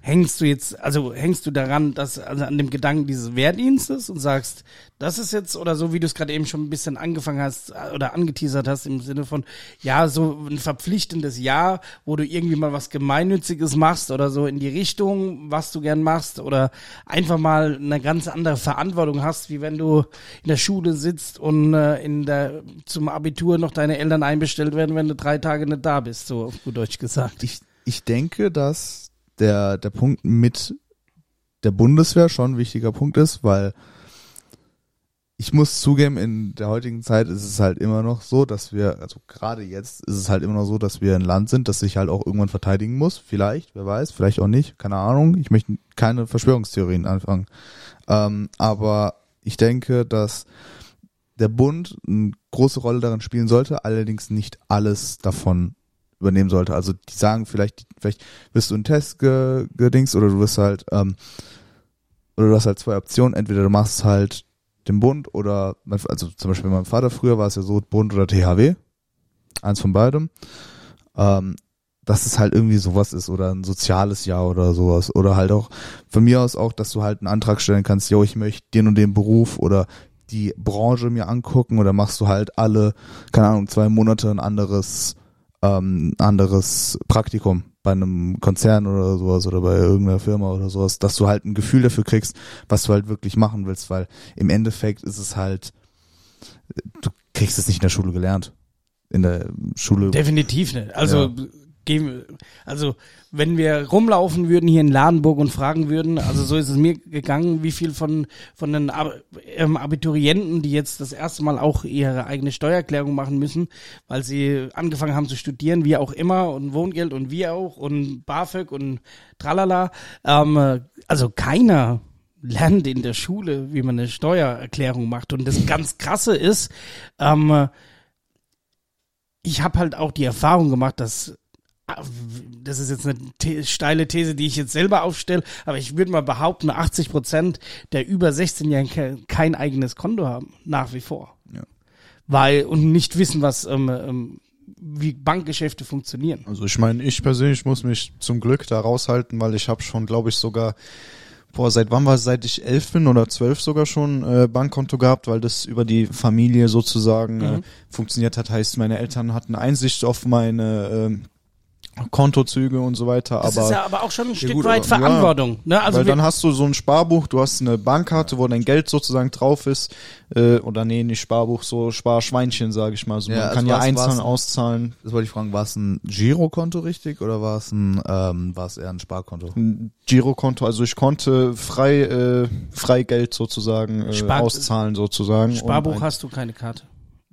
hängst du jetzt, also hängst du daran, dass also an dem Gedanken dieses Wehrdienstes und sagst, das ist jetzt oder so, wie du es gerade eben schon ein bisschen angefangen hast oder angeteasert hast im Sinne von, ja, so ein verpflichtendes Jahr, wo du irgendwie mal was Gemeinnütziges machst oder so in die Richtung, was du gern machst oder einfach mal eine ganz andere Verantwortung hast, wie wenn du in der Schule sitzt und äh, in der zum Abitur noch deine Eltern einbestellt werden, wenn du drei Tage nicht da bist, so auf gut Deutsch gesagt. ich, ich denke, dass der, der Punkt mit der Bundeswehr schon ein wichtiger Punkt ist, weil ich muss zugeben, in der heutigen Zeit ist es halt immer noch so, dass wir, also gerade jetzt ist es halt immer noch so, dass wir ein Land sind, das sich halt auch irgendwann verteidigen muss. Vielleicht, wer weiß, vielleicht auch nicht, keine Ahnung. Ich möchte keine Verschwörungstheorien anfangen. Ähm, aber ich denke, dass der Bund eine große Rolle darin spielen sollte, allerdings nicht alles davon übernehmen sollte. Also die sagen vielleicht, vielleicht wirst du einen Test ge, gedingst oder du wirst halt, ähm, oder du hast halt zwei Optionen. Entweder du machst halt den Bund oder, also zum Beispiel bei meinem Vater früher war es ja so, Bund oder THW. Eins von beidem. Ähm, dass es halt irgendwie sowas ist oder ein soziales Jahr oder sowas. Oder halt auch von mir aus auch, dass du halt einen Antrag stellen kannst, yo, ich möchte den und den Beruf oder die Branche mir angucken oder machst du halt alle, keine Ahnung, zwei Monate ein anderes, ähm, anderes Praktikum bei einem Konzern oder sowas oder bei irgendeiner Firma oder sowas, dass du halt ein Gefühl dafür kriegst, was du halt wirklich machen willst, weil im Endeffekt ist es halt, du kriegst es nicht in der Schule gelernt. In der Schule. Definitiv nicht. Also Ja. Gehen, also wenn wir rumlaufen würden hier in Ladenburg und fragen würden, also so ist es mir gegangen, wie viel von von den ähm, Abiturienten, die jetzt das erste Mal auch ihre eigene Steuererklärung machen müssen, weil sie angefangen haben zu studieren, wie auch immer und Wohngeld und wir auch und BAföG und tralala, ähm, äh, also keiner lernt in der Schule, wie man eine Steuererklärung macht. Und das ganz krasse ist, ähm, ich habe halt auch die Erfahrung gemacht, dass das ist jetzt eine the steile These, die ich jetzt selber aufstelle, aber ich würde mal behaupten, 80 Prozent der über 16-Jährigen ke kein eigenes Konto haben, nach wie vor. Ja. Weil, und nicht wissen, was, ähm, ähm, wie Bankgeschäfte funktionieren. Also ich meine, ich persönlich muss mich zum Glück da raushalten, weil ich habe schon, glaube ich, sogar, boah, seit wann war es, seit ich elf bin oder zwölf sogar schon äh, Bankkonto gehabt, weil das über die Familie sozusagen äh, Mhm. funktioniert hat. Heißt, meine Eltern hatten Einsicht auf meine ähm, Kontozüge und so weiter. Das aber ist ja aber auch schon ein Stück gut, weit aber- ja, Verantwortung. ne? Also weil dann hast du so ein Sparbuch, du hast eine Bankkarte, wo dein Geld sozusagen drauf ist, äh, oder nee, nicht Sparbuch, so Sparschweinchen, sage ich mal. So, Ja, man also kann ja einzahlen, was- auszahlen. Das wollte ich fragen, war es ein Girokonto richtig oder war es ein, ähm, war es eher ein Sparkonto? ein Girokonto, also ich konnte frei, äh, frei Geld sozusagen äh, Spar- auszahlen sozusagen. Sparbuch Und ein- hast du keine Karte.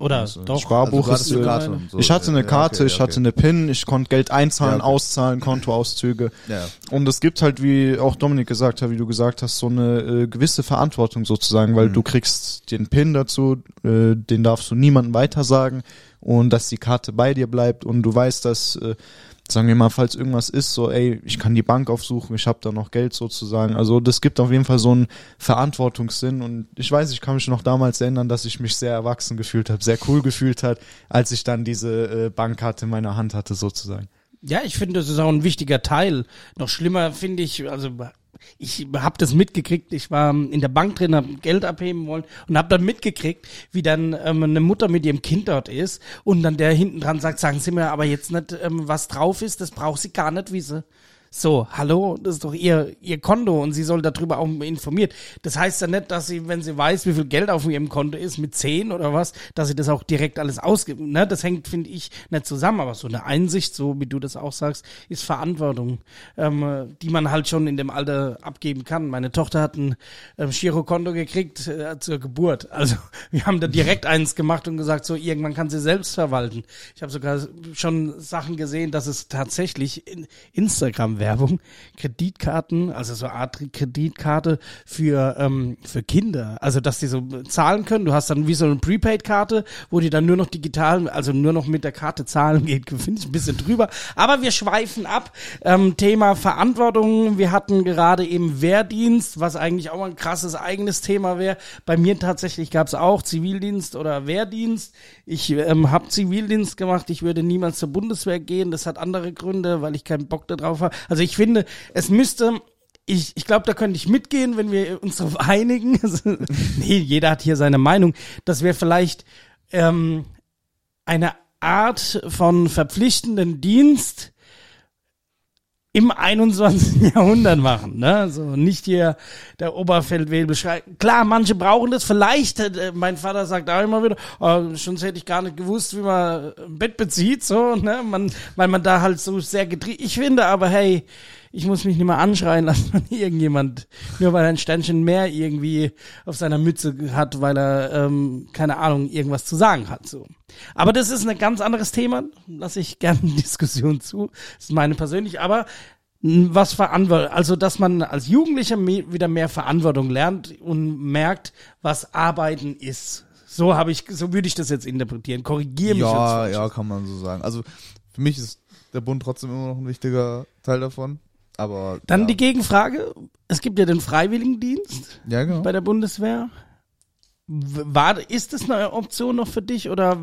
Oder Also, doch? Sparbuch Also ist, eine Karte so. ich hatte eine Ja, Karte, okay, ich okay. hatte eine PIN, ich konnte Geld einzahlen, Ja, okay. auszahlen, Kontoauszüge. Ja. Und es gibt halt, wie auch Dominik gesagt hat, wie du gesagt hast, so eine äh, gewisse Verantwortung sozusagen, weil Mhm. du kriegst den PIN dazu, äh, den darfst du niemandem weitersagen und dass die Karte bei dir bleibt und du weißt, dass, äh, sagen wir mal, falls irgendwas ist, so, ey, ich kann die Bank aufsuchen, ich habe da noch Geld sozusagen. Also das gibt auf jeden Fall so einen Verantwortungssinn und ich weiß, ich kann mich noch damals erinnern, dass ich mich sehr erwachsen gefühlt habe, sehr cool gefühlt hat, als ich dann diese äh, Bankkarte in meiner Hand hatte sozusagen. Ja, ich finde, das ist auch ein wichtiger Teil. Noch schlimmer finde ich, also ich habe das mitgekriegt. Ich war in der Bank drin, habe Geld abheben wollen und habe dann mitgekriegt, wie dann ähm, eine Mutter mit ihrem Kind dort ist und dann der hinten dran sagt, sagen Sie mir aber jetzt nicht, ähm, was drauf ist, das braucht sie gar nicht wissen. So, hallo, das ist doch ihr, ihr Konto und sie soll darüber auch informiert. Das heißt ja nicht, dass sie, wenn sie weiß, wie viel Geld auf ihrem Konto ist, mit 10 oder was, dass sie das auch direkt alles ausgibt. Ne? Das hängt, finde ich, nicht zusammen, aber so eine Einsicht, so wie du das auch sagst, ist Verantwortung, ähm, die man halt schon in dem Alter abgeben kann. Meine Tochter hat ein ähm, Girokonto gekriegt äh, zur Geburt. Also wir haben da direkt eins gemacht und gesagt, so irgendwann kann sie selbst verwalten. Ich habe sogar schon Sachen gesehen, dass es tatsächlich in Instagram-Werbung Kreditkarten, also so Art Kreditkarte für ähm, für Kinder, also dass die so zahlen können. Du hast dann wie so eine Prepaid-Karte, wo die dann nur noch digital, also nur noch mit der Karte zahlen geht. Finde ich ein bisschen drüber. Aber wir schweifen ab. Ähm, Thema Verantwortung. Wir hatten gerade eben Wehrdienst, was eigentlich auch ein krasses eigenes Thema wäre. Bei mir tatsächlich gab es auch Zivildienst oder Wehrdienst. Ich ähm, habe Zivildienst gemacht. Ich würde niemals zur Bundeswehr gehen. Das hat andere Gründe, weil ich keinen Bock darauf habe. Also ich finde, es müsste ich, ich glaube, da könnte ich mitgehen, wenn wir uns darauf einigen. Also, nee, jeder hat hier seine Meinung, dass wir vielleicht ähm, eine Art von verpflichtenden Dienst im 21. Jahrhundert machen, ne? Also nicht hier der Oberfeldwebel schreit. Klar, manche brauchen das. Vielleicht, äh, mein Vater sagt auch immer wieder, oh, schon hätte ich gar nicht gewusst, wie man ein Bett bezieht, so, ne? Man, weil man da halt so sehr getrieben. Ich finde aber, hey, ich muss mich nicht mehr anschreien lassen von irgendjemand, nur weil er ein Sternchen mehr irgendwie auf seiner Mütze hat, weil er, ähm, keine Ahnung, irgendwas zu sagen hat. So. Aber das ist ein ganz anderes Thema, lasse ich gerne Diskussion zu. Das ist meine persönlich, aber was Verantwortung, also dass man als Jugendlicher wieder mehr Verantwortung lernt und merkt, was Arbeiten ist. So habe ich, so würde ich das jetzt interpretieren. Korrigiere mich Ja, ja, kann man so sagen. Also für mich ist der Bund trotzdem immer noch ein wichtiger Teil davon. Aber Dann ja. die Gegenfrage. Es gibt ja den Freiwilligendienst ja genau. bei der Bundeswehr. War, ist das eine Option noch für dich oder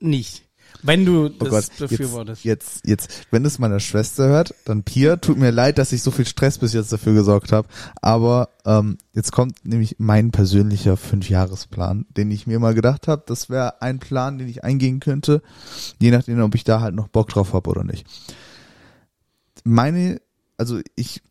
nicht? Wenn du Oh das Gott, befürwortest. jetzt, jetzt, jetzt, wenn es meine Schwester hört, dann Pia, tut mir leid, dass ich so viel Stress bis jetzt dafür gesorgt habe. Aber ähm, jetzt kommt nämlich mein persönlicher Fünfjahresplan, den ich mir mal gedacht habe. Das wäre ein Plan, den ich eingehen könnte, je nachdem, ob ich da halt noch Bock drauf habe oder nicht. Meine, also ich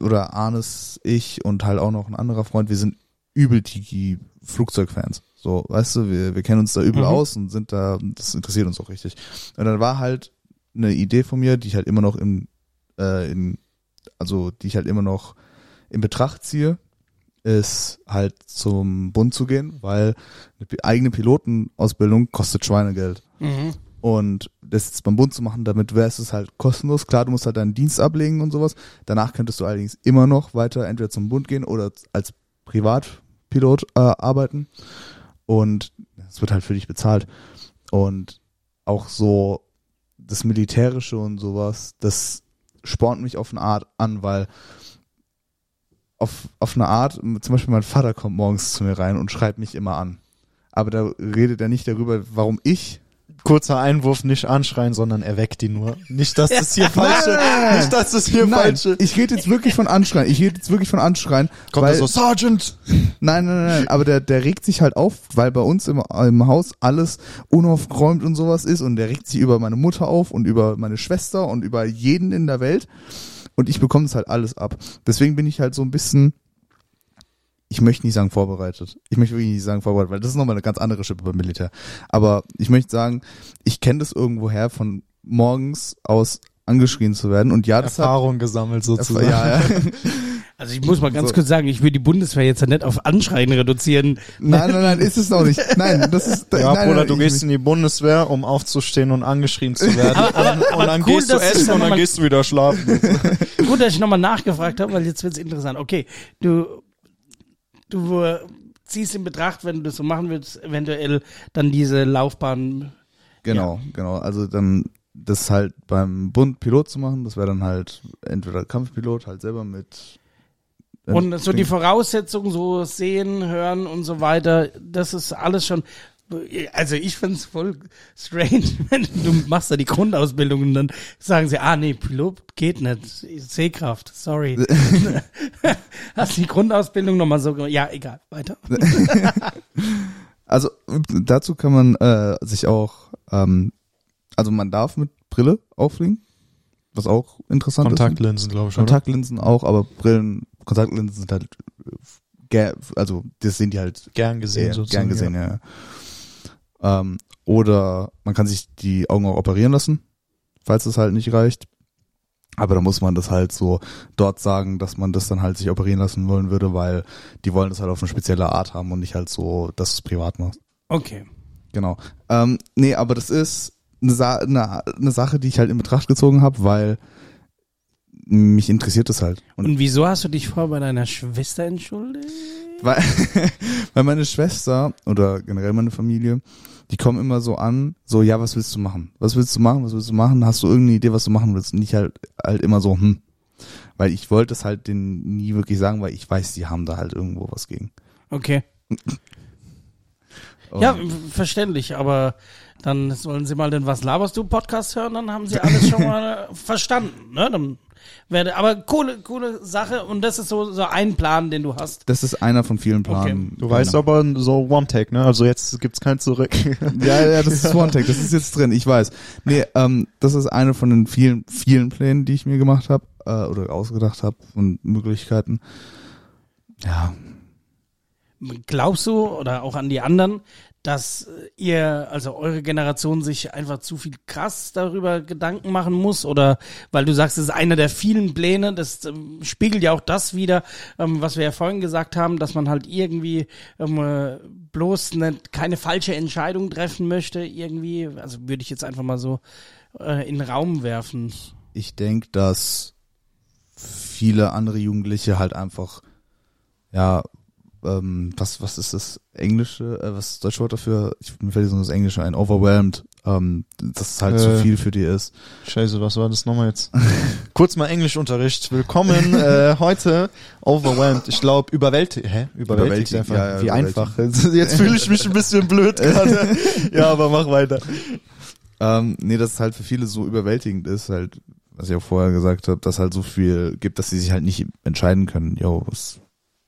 oder Arnes, ich und halt auch noch ein anderer Freund, wir sind übel die Flugzeugfans. So, weißt du, wir, wir kennen uns da übel Mhm. aus und sind da, das interessiert uns auch richtig. Und dann war halt eine Idee von mir, die ich halt immer noch in, äh, in also die ich halt immer noch in Betracht ziehe, ist halt zum Bund zu gehen, weil eine eigene Pilotenausbildung kostet Schweinegeld. Mhm. Und das jetzt beim Bund zu machen, damit wäre es halt kostenlos. Klar, du musst halt deinen Dienst ablegen und sowas. Danach könntest du allerdings immer noch weiter entweder zum Bund gehen oder als Privatpilot äh, arbeiten. Und es wird halt für dich bezahlt. Und auch so das Militärische und sowas, das spornt mich auf eine Art an, weil auf, auf eine Art, zum Beispiel mein Vater kommt morgens zu mir rein und schreibt mich immer an. Aber da redet er nicht darüber, warum ich Kurzer Einwurf, nicht anschreien, sondern er weckt die nur. Nicht, dass das hier falsche, nicht, dass das hier Nein, falsche. ich rede jetzt wirklich von Anschreien. Ich rede jetzt wirklich von Anschreien. Kommt weil, er so, Sergeant! Nein, nein, nein, nein, aber der, der regt sich halt auf, weil bei uns im, im Haus alles unaufgeräumt und sowas ist und der regt sich über meine Mutter auf und über meine Schwester und über jeden in der Welt und ich bekomme es halt alles ab. Deswegen bin ich halt so ein bisschen, ich möchte nicht sagen vorbereitet. Ich möchte wirklich nicht sagen vorbereitet, weil das ist nochmal eine ganz andere Schippe beim Militär. Aber ich möchte sagen, ich kenne das irgendwoher von morgens aus angeschrien zu werden und ja, das hat Erfahrung gesammelt sozusagen. ja, ja. Also ich muss mal ganz So. kurz sagen, ich würde die Bundeswehr jetzt ja nicht auf Anschreien reduzieren. Nein, nein, nein, ist es noch nicht. Nein, das ist. Ja, nein, Bruder, nein, du gehst in die Bundeswehr, um aufzustehen und angeschrien zu werden. Aber- aber- und, aber und dann cool, gehst du essen und dann gehst du wieder schlafen. Gut, dass ich nochmal nachgefragt habe, weil jetzt wird's interessant. Okay, du, du ziehst in Betracht, wenn du das so machen willst, eventuell dann diese Laufbahn. Genau, genau. Also dann das halt beim Bund Pilot zu machen, das wäre dann halt entweder Kampfpilot, halt selber mit. äh, Und so die. Voraussetzungen, so sehen, hören und so weiter, das ist alles schon. Also ich find's voll strange, wenn du machst da die Grundausbildung und dann sagen sie, ah nee, Pilot geht nicht, Sehkraft, sorry. Hast die Grundausbildung nochmal so gemacht? Ja, egal, weiter. Also dazu kann man äh, sich auch, ähm, also man darf mit Brille auffliegen. was auch interessant ist. Kontaktlinsen, glaube ich, oder? Kontaktlinsen auch, aber Brillen, Kontaktlinsen sind halt, äh, also das sind die halt Gern gesehen, sehr sozusagen. gern gesehen, ja. Ähm, oder man kann sich die Augen auch operieren lassen, falls es halt nicht reicht. Aber da muss man das halt so dort sagen, dass man das dann halt sich operieren lassen wollen würde, weil die wollen das halt auf eine spezielle Art haben und nicht halt so, dass du es privat machst. Okay. Genau. Ähm, nee, aber das ist eine, Sa eine, eine Sache, die ich halt in Betracht gezogen habe, weil mich interessiert das halt. Und Und wieso hast du dich vor bei deiner Schwester entschuldigt? weil, weil meine Schwester oder generell meine Familie, die kommen immer so an, so, ja, was willst du machen? Was willst du machen? Was willst du machen? Hast du irgendeine Idee, was du machen willst? Und ich halt, halt immer so, hm. Weil ich wollte es halt denen nie wirklich sagen, weil ich weiß, die haben da halt irgendwo was gegen. Okay. Und Ja, verständlich, aber dann sollen sie mal den Was laberst du Podcast hören, dann haben sie alles schon mal verstanden, ne? Dann werde, aber coole, coole Sache und das ist so, so ein Plan, den du hast. das ist einer von vielen Planen. Du weißt Genau. aber so One-Take, ne? Also jetzt gibt's kein Zurück. Ja, ja, das ist One-Take, das ist jetzt drin, ich weiß. Nee, ähm, das ist eine von den vielen, vielen Plänen, die ich mir gemacht habe äh, oder ausgedacht habe und Möglichkeiten. Ja, Glaubst du oder auch an die anderen, dass ihr, also eure Generation sich einfach zu viel krass darüber Gedanken machen muss? Oder weil du sagst, es ist einer der vielen Pläne, das ähm, spiegelt ja auch das wieder, ähm, was wir ja vorhin gesagt haben, dass man halt irgendwie ähm, äh, bloß ne, keine falsche Entscheidung treffen möchte, irgendwie, also würde ich jetzt einfach mal so äh, in den Raum werfen. ich denke, dass viele andere Jugendliche halt einfach, ja, ähm, was, was ist das Englische, äh, was ist das deutsche Wort dafür? Ich, mir fällt jetzt nur das Englische ein, overwhelmed, ähm, dass es halt zu Äh. viel für die ist. Scheiße, was war das nochmal jetzt? Kurz mal Englischunterricht. Willkommen äh, heute overwhelmed. Ich glaube überwältigt. Hä? Überwältigt, Überwältigt, einfach. ja, ja, Wie einfach. Jetzt fühle ich mich ein bisschen blöd gerade. ja, aber mach weiter. Ähm, nee, dass es halt für viele so überwältigend ist, halt, was ich auch vorher gesagt habe, dass halt so viel gibt, dass sie sich halt nicht entscheiden können, yo, was,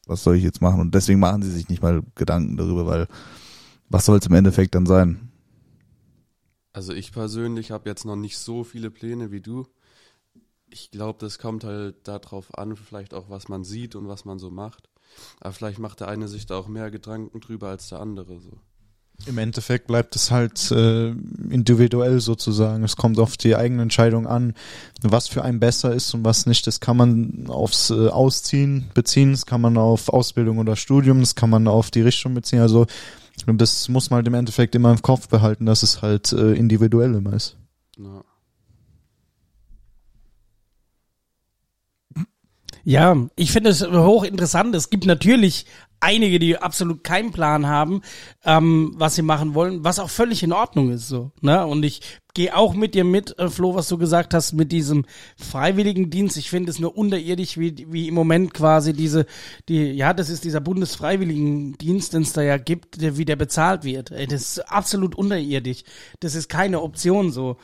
was soll ich jetzt machen? Und deswegen machen sie sich nicht mal Gedanken darüber, weil was soll es im Endeffekt dann sein? Also ich persönlich habe jetzt noch nicht so viele Pläne wie du. Ich glaube, das kommt halt darauf an, vielleicht auch, was man sieht und was man so macht. Aber vielleicht macht der eine sich da auch mehr Gedanken drüber als der andere. So. Im Endeffekt bleibt es halt äh, individuell sozusagen. Es kommt auf die eigene Entscheidung an, was für einen besser ist und was nicht. Das kann man aufs äh, Ausziehen beziehen, das kann man auf Ausbildung oder Studium, das kann man auf die Richtung beziehen. Also das muss man halt im Endeffekt immer im Kopf behalten, dass es halt äh, individuell immer ist. Ja. Ja, ich finde es hochinteressant. Es gibt natürlich einige, die absolut keinen Plan haben, ähm, was sie machen wollen, was auch völlig in Ordnung ist so. Ne? Und ich gehe auch mit dir mit, äh, Flo, was du gesagt hast, mit diesem Freiwilligendienst. Ich finde es nur unterirdisch, wie, wie im Moment quasi diese, die, ja, das ist dieser Bundesfreiwilligendienst, den es da ja gibt, der, wie der bezahlt wird. Ey, das ist absolut unterirdisch. Das ist keine Option so.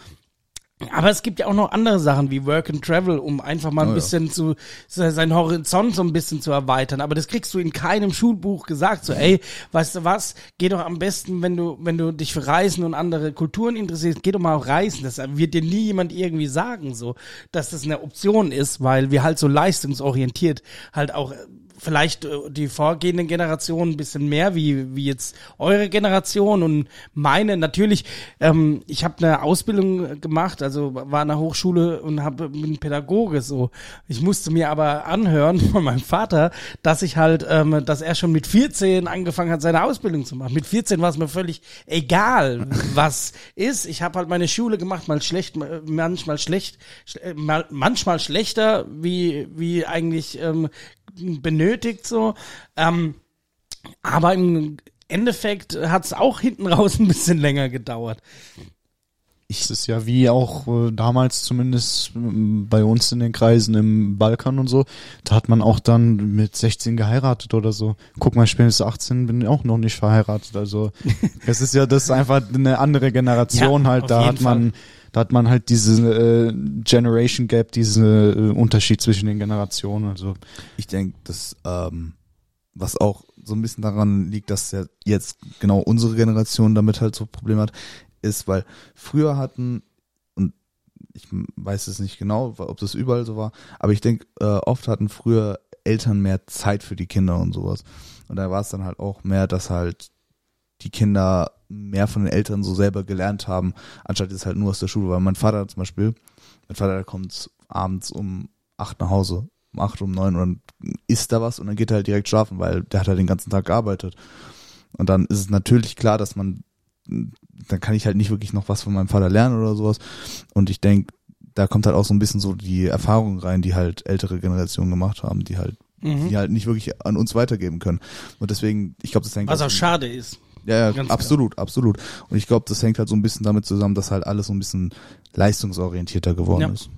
Aber es gibt ja auch noch andere Sachen wie Work and Travel, um einfach mal ein Oh ja. bisschen zu, seinen Horizont so ein bisschen zu erweitern. Aber das kriegst du in keinem Schulbuch gesagt. So, ey, weißt du was? Geh doch am besten, wenn du, wenn du dich für Reisen und andere Kulturen interessierst, geh doch mal auf Reisen. Das wird dir nie jemand irgendwie sagen, so, dass das eine Option ist, weil wir halt so leistungsorientiert halt auch vielleicht äh, die vorgehenden Generationen ein bisschen mehr wie wie jetzt eure Generation und meine. Natürlich ähm, ich habe eine Ausbildung gemacht also war an der Hochschule und habe bin Pädagoge so. Ich musste mir aber anhören von meinem Vater dass ich halt ähm, dass er schon mit 14 angefangen hat seine Ausbildung zu machen. Mit 14 war es mir völlig egal was ist. Ich habe halt meine Schule gemacht mal schlecht mal- manchmal schlecht schle- mal, manchmal schlechter wie wie eigentlich ähm, benötigt so. Ähm, aber im Endeffekt hat es auch hinten raus ein bisschen länger gedauert. Es ist ja wie auch äh, damals zumindest ähm, bei uns in den Kreisen im Balkan und so, da hat man auch dann mit 16 geheiratet oder so. Guck mal, ich bin jetzt 18, bin auch noch nicht verheiratet. Also es ist ja das ist einfach eine andere Generation Ja, halt. Da hat man, da hat man halt diese äh, Generation Gap, diesen äh, Unterschied zwischen den Generationen. Also Ich denke, dass ähm, was auch so ein bisschen daran liegt, dass ja jetzt genau unsere Generation damit halt so Probleme hat, ist, weil früher hatten und ich weiß es nicht genau, ob das überall so war, aber ich denke, äh, oft hatten früher Eltern mehr Zeit für die Kinder und sowas. Und da war es dann halt auch mehr, dass halt die Kinder mehr von den Eltern so selber gelernt haben, anstatt jetzt halt nur aus der Schule. Weil mein Vater zum Beispiel, mein Vater kommt abends um acht nach Hause, um acht, um neun und dann isst da was und dann geht er halt direkt schlafen, weil der hat halt den ganzen Tag gearbeitet. Und dann ist es natürlich klar, dass man, dann kann ich halt nicht wirklich noch was von meinem Vater lernen oder sowas. Und ich denke, da kommt halt auch so ein bisschen so die Erfahrung rein, die halt ältere Generationen gemacht haben, die halt, Mhm. die halt nicht wirklich an uns weitergeben können. Und deswegen, ich glaube, das hängt Was auch schade ist. Ja, ja absolut, absolut. Und ich glaube, das hängt halt so ein bisschen damit zusammen, dass halt alles so ein bisschen leistungsorientierter geworden Ja. ist.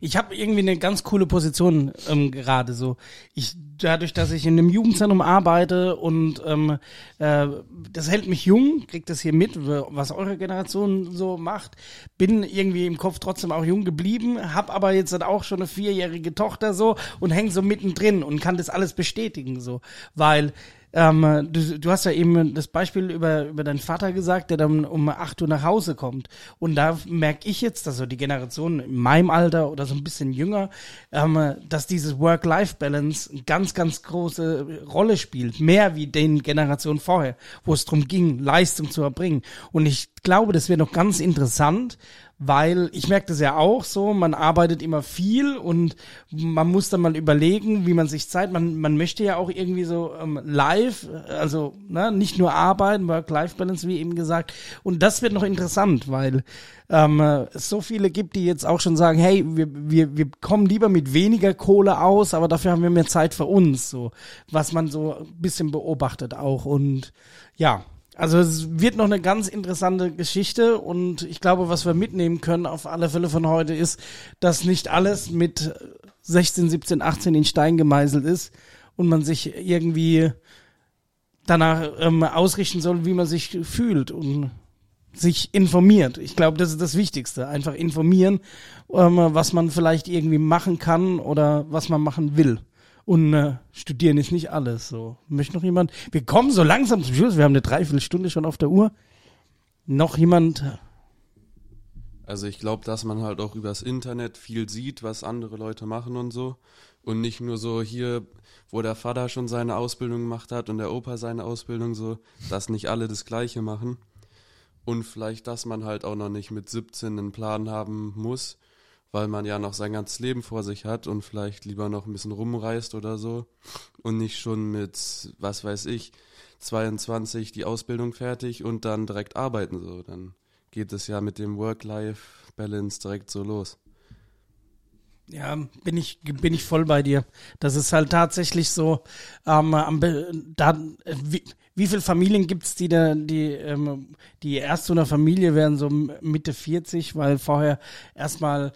Ich habe irgendwie eine ganz coole Position ähm, gerade so. Ich dadurch, dass ich in einem Jugendzentrum arbeite und ähm, äh, das hält mich jung, kriegt das hier mit, was eure Generation so macht. Bin irgendwie im Kopf trotzdem auch jung geblieben, hab aber jetzt halt auch schon eine vierjährige Tochter so und häng so mittendrin und kann das alles bestätigen so, weil ähm, du, du hast ja eben das Beispiel über, über deinen Vater gesagt, der dann um 8 Uhr nach Hause kommt. Und da merke ich jetzt, dass so die Generation in meinem Alter oder so ein bisschen jünger, ähm, dass dieses Work-Life-Balance eine ganz, ganz große Rolle spielt. Mehr wie den Generationen vorher, wo es darum ging, Leistung zu erbringen. Und ich glaube, das wäre noch ganz interessant, weil ich merke das ja auch so, man arbeitet immer viel und man muss dann mal überlegen, wie man sich Zeit, man, man möchte ja auch irgendwie so ähm, live, also ne, nicht nur arbeiten, Work-Life-Balance, wie eben gesagt. Und das wird noch interessant, weil ähm, äh, es so viele gibt, die jetzt auch schon sagen, hey, wir, wir, wir kommen lieber mit weniger Kohle aus, aber dafür haben wir mehr Zeit für uns, so was man so ein bisschen beobachtet auch. Und ja, also es wird noch eine ganz interessante Geschichte und ich glaube, was wir mitnehmen können auf alle Fälle von heute ist, dass nicht alles mit 16, 17, 18 in Stein gemeißelt ist und man sich irgendwie danach ähm, ausrichten soll, wie man sich fühlt und sich informiert. Ich glaube, das ist das Wichtigste. Einfach informieren, ähm, was man vielleicht irgendwie machen kann oder was man machen will. Und äh, studieren ist nicht alles. So möchte noch jemand? Wir kommen so langsam zum Schluss. Wir haben eine Dreiviertelstunde schon auf der Uhr. Noch jemand? Also ich glaube, dass man halt auch übers Internet viel sieht, was andere Leute machen und so. Und nicht nur so hier, wo der Vater schon seine Ausbildung gemacht hat und der Opa seine Ausbildung so, dass nicht alle das Gleiche machen. Und vielleicht, dass man halt auch noch nicht mit 17 einen Plan haben muss, weil man ja noch sein ganzes Leben vor sich hat und vielleicht lieber noch ein bisschen rumreist oder so. Und nicht schon mit, was weiß ich, 22 die Ausbildung fertig und dann direkt arbeiten so. Dann geht es ja mit dem Work-Life-Balance direkt so los. Ja, bin ich, bin ich voll bei dir. Das ist halt tatsächlich so, ähm, da, wie, wie viele Familien gibt's, die da, die, ähm, die erst zu einer Familie werden, so Mitte 40, weil vorher erstmal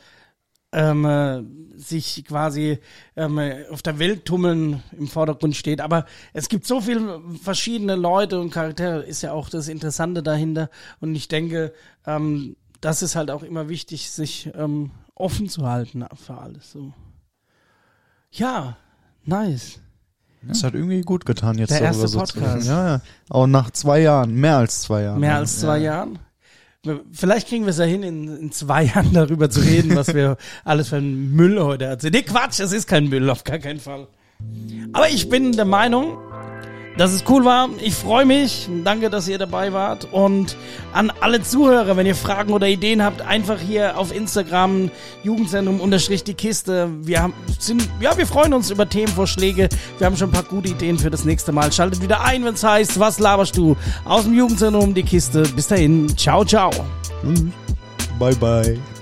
ähm, äh, sich quasi ähm, äh, auf der Welt tummeln im Vordergrund steht. Aber es gibt so viele verschiedene Leute und Charaktere, ist ja auch das Interessante dahinter. Und ich denke, ähm, das ist halt auch immer wichtig, sich ähm, offen zu halten für alles. So. Ja, nice. Das hat irgendwie gut getan, jetzt Der darüber erste so zu Podcast. reden. Ja, ja. Auch nach zwei Jahren, mehr als zwei Jahren. Mehr als zwei Jahren. Vielleicht kriegen wir es ja hin, in, in zwei Jahren darüber zu reden, was wir alles für einen Müll heute erzählen. Nee, Quatsch, das ist kein Müll, auf gar keinen Fall. Aber ich bin der Meinung, dass es cool war. Ich freue mich. Danke, dass ihr dabei wart. Und an alle Zuhörer, wenn ihr Fragen oder Ideen habt, einfach hier auf Instagram Jugendzentrum unterstrich die Kiste. Wir haben, sind, ja, wir freuen uns über Themenvorschläge. Wir haben schon ein paar gute Ideen für das nächste Mal. Schaltet wieder ein, wenn es heißt, was laberst du? Aus dem Jugendzentrum die Kiste. Bis dahin. Ciao, ciao. Bye, bye.